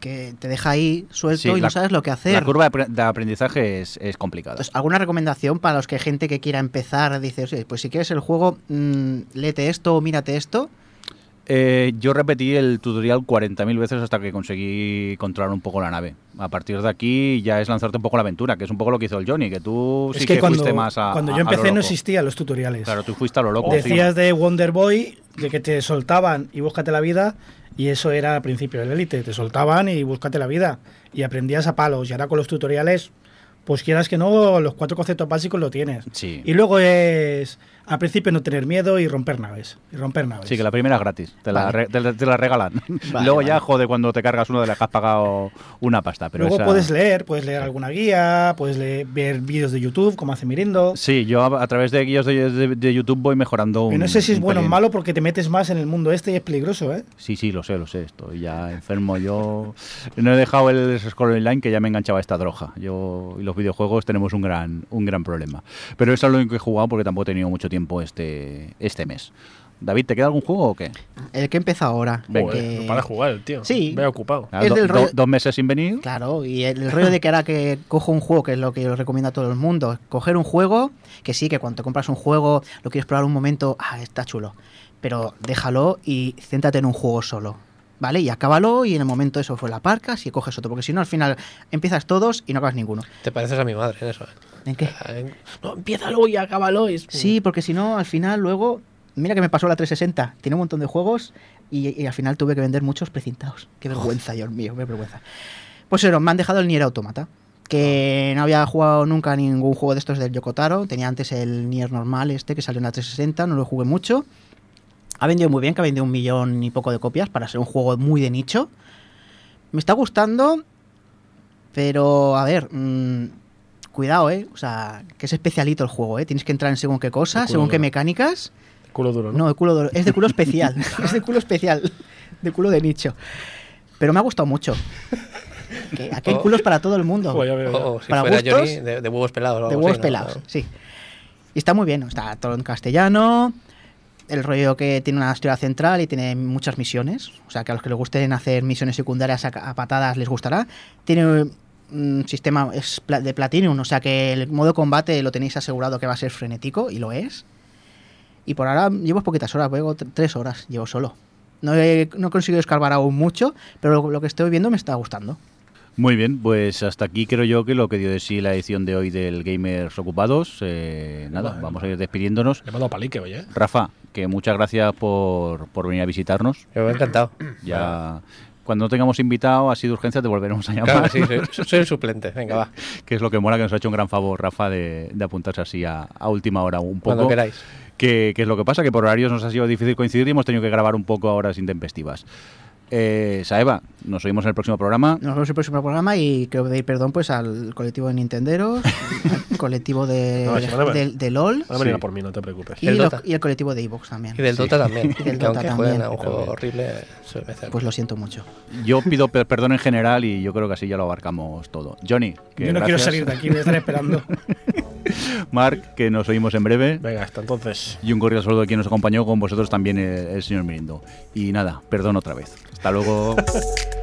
que te deja ahí suelto Sí, y la- no sabes lo que hacer. La curva de apre- de aprendizaje es, es complicada. Entonces, ¿alguna recomendación para los que gente que quiera empezar dice, "Oye, pues si quieres el juego, mm, léete esto o mírate esto? Eh, yo repetí el tutorial 40.000 veces hasta que conseguí controlar un poco la nave. A partir de aquí ya es lanzarte un poco la aventura, que es un poco lo que hizo el Johnny, que tú Es sí que, que, cuando, fuiste más a cuando yo a lo empecé no existían los tutoriales. Claro, tú fuiste a lo loco. Decías de Wonder Boy, de que te soltaban y búscate la vida, y eso era al principio del élite, te soltaban y búscate la vida, y aprendías a palos, y ahora con los tutoriales, pues quieras que no, los cuatro conceptos básicos lo tienes. Sí. Y luego es, al principio no tener miedo y romper naves, y romper naves. Sí, que la primera es gratis, te la, Vale. re- te, la- te la regalan. Vale, Luego ya jode cuando te cargas uno de la que has pagado una pasta. Pero Luego esa- puedes leer, puedes leer alguna guía, puedes leer, ver vídeos de YouTube, como hace Mirindo. Sí, yo a, a través de guías de, de- de YouTube voy mejorando un no sé si es bueno o malo porque te metes más en el mundo este y es peligroso, ¿eh? Sí, sí, lo sé, lo sé. Estoy ya enfermo. Yo no he dejado el Scroll Online que ya me enganchaba esta droga. Yo y los videojuegos tenemos un gran, un gran problema. Pero eso es lo único que he jugado porque tampoco he tenido mucho tiempo este, este mes. David, ¿te queda algún juego o qué? El que empieza ahora. Que- no para jugar el tío. Sí. Vaya ocupado. Ah, Es do- del do- rollo- dos meses sin venir. Claro, y el, el rollo de que ahora que cojo un juego, que es lo que yo recomiendo a todo el mundo, coger un juego, que sí, que cuando te compras un juego, lo quieres probar un momento, ah, está chulo, pero déjalo y céntrate en un juego solo, ¿vale? Y acábalo y en el momento eso fue la parcas y coges otro, porque si no, al final empiezas todos y no acabas ninguno. Te pareces a mi madre en eso. ¿eh? ¿En qué? No, empiézalo y acábalo. y es- Sí, porque si no, al final luego, mira que me pasó la 360, tiene un montón de juegos y, y al final tuve que vender muchos precintados. Qué vergüenza, Dios mío, qué vergüenza. Pues eso, me han dejado el Nier Automata, que no había jugado nunca ningún juego de estos del Yokotaro, tenía antes el Nier normal este que salió en la 360, no lo jugué mucho. Ha vendido muy bien, que ha vendido un millón y poco de copias para ser un juego muy de nicho. Me está gustando, pero a ver, mm, cuidado, ¿eh? O sea, que es especialito el juego, ¿eh? Tienes que entrar en según qué cosas, De culo según qué mecánicas. Culo duro, ¿no? No, de culo duro. Es de culo especial. es de culo especial. De culo de nicho. Pero me ha gustado mucho. Que aquí hay Oh. culos para todo el mundo. Joder, ya veo, ya. O, o si Para fuera gustos, Johnny, de, de huevos pelados. de huevos así, ¿no? pelados, sí. Y está muy bien. Está todo en castellano. El rollo que tiene una historia central y tiene muchas misiones. O sea, que a los que les gusten hacer misiones secundarias a, patadas les gustará. Tiene un sistema de Platinum, o sea que el modo combate lo tenéis asegurado que va a ser frenético, y lo es. Y por ahora llevo poquitas horas, llevo tr- tres horas, llevo solo. No he, no conseguido escarbar aún mucho, pero lo que estoy viendo me está gustando. Muy bien, pues hasta aquí creo yo que lo que dio de sí la edición de hoy del Gamers Ocupados. Eh, nada, Bueno. vamos a ir despidiéndonos. Le mando palique hoy, ¿eh? Rafa, que muchas gracias por, por venir a visitarnos. Yo me he encantado. Ya cuando no tengamos invitado así de urgencia te volveremos a llamar. Claro, sí, soy, soy el suplente. Venga, va. que es lo que mola que nos ha hecho un gran favor Rafa de, de apuntarse así a, a última hora un poco. Cuando queráis. ¿Qué, qué es lo que pasa? Que por horarios nos ha sido difícil coincidir y hemos tenido que grabar un poco a horas intempestivas. Eh, Saeva, nos oímos en el próximo programa. Nos vemos en el próximo programa y quiero pedir perdón pues al colectivo de Nintenderos, al colectivo de, No, LOL Van a venir Sí. por mí, no te preocupes. y, El lo- Dota. y el colectivo de Evox también. Y del Dota también. Y del que Dota aunque también. a un juego horrible. Pues lo siento mucho. Yo pido per- perdón en general y yo creo que así ya lo abarcamos todo. Johnny, que Yo no quiero salir de aquí, voy a estar esperando. Marc, que nos oímos en breve. Venga, hasta entonces. Y un cordial saludo a quien nos acompañó con vosotros también el, el señor Mirindo. Y nada, perdón otra vez. Hasta luego.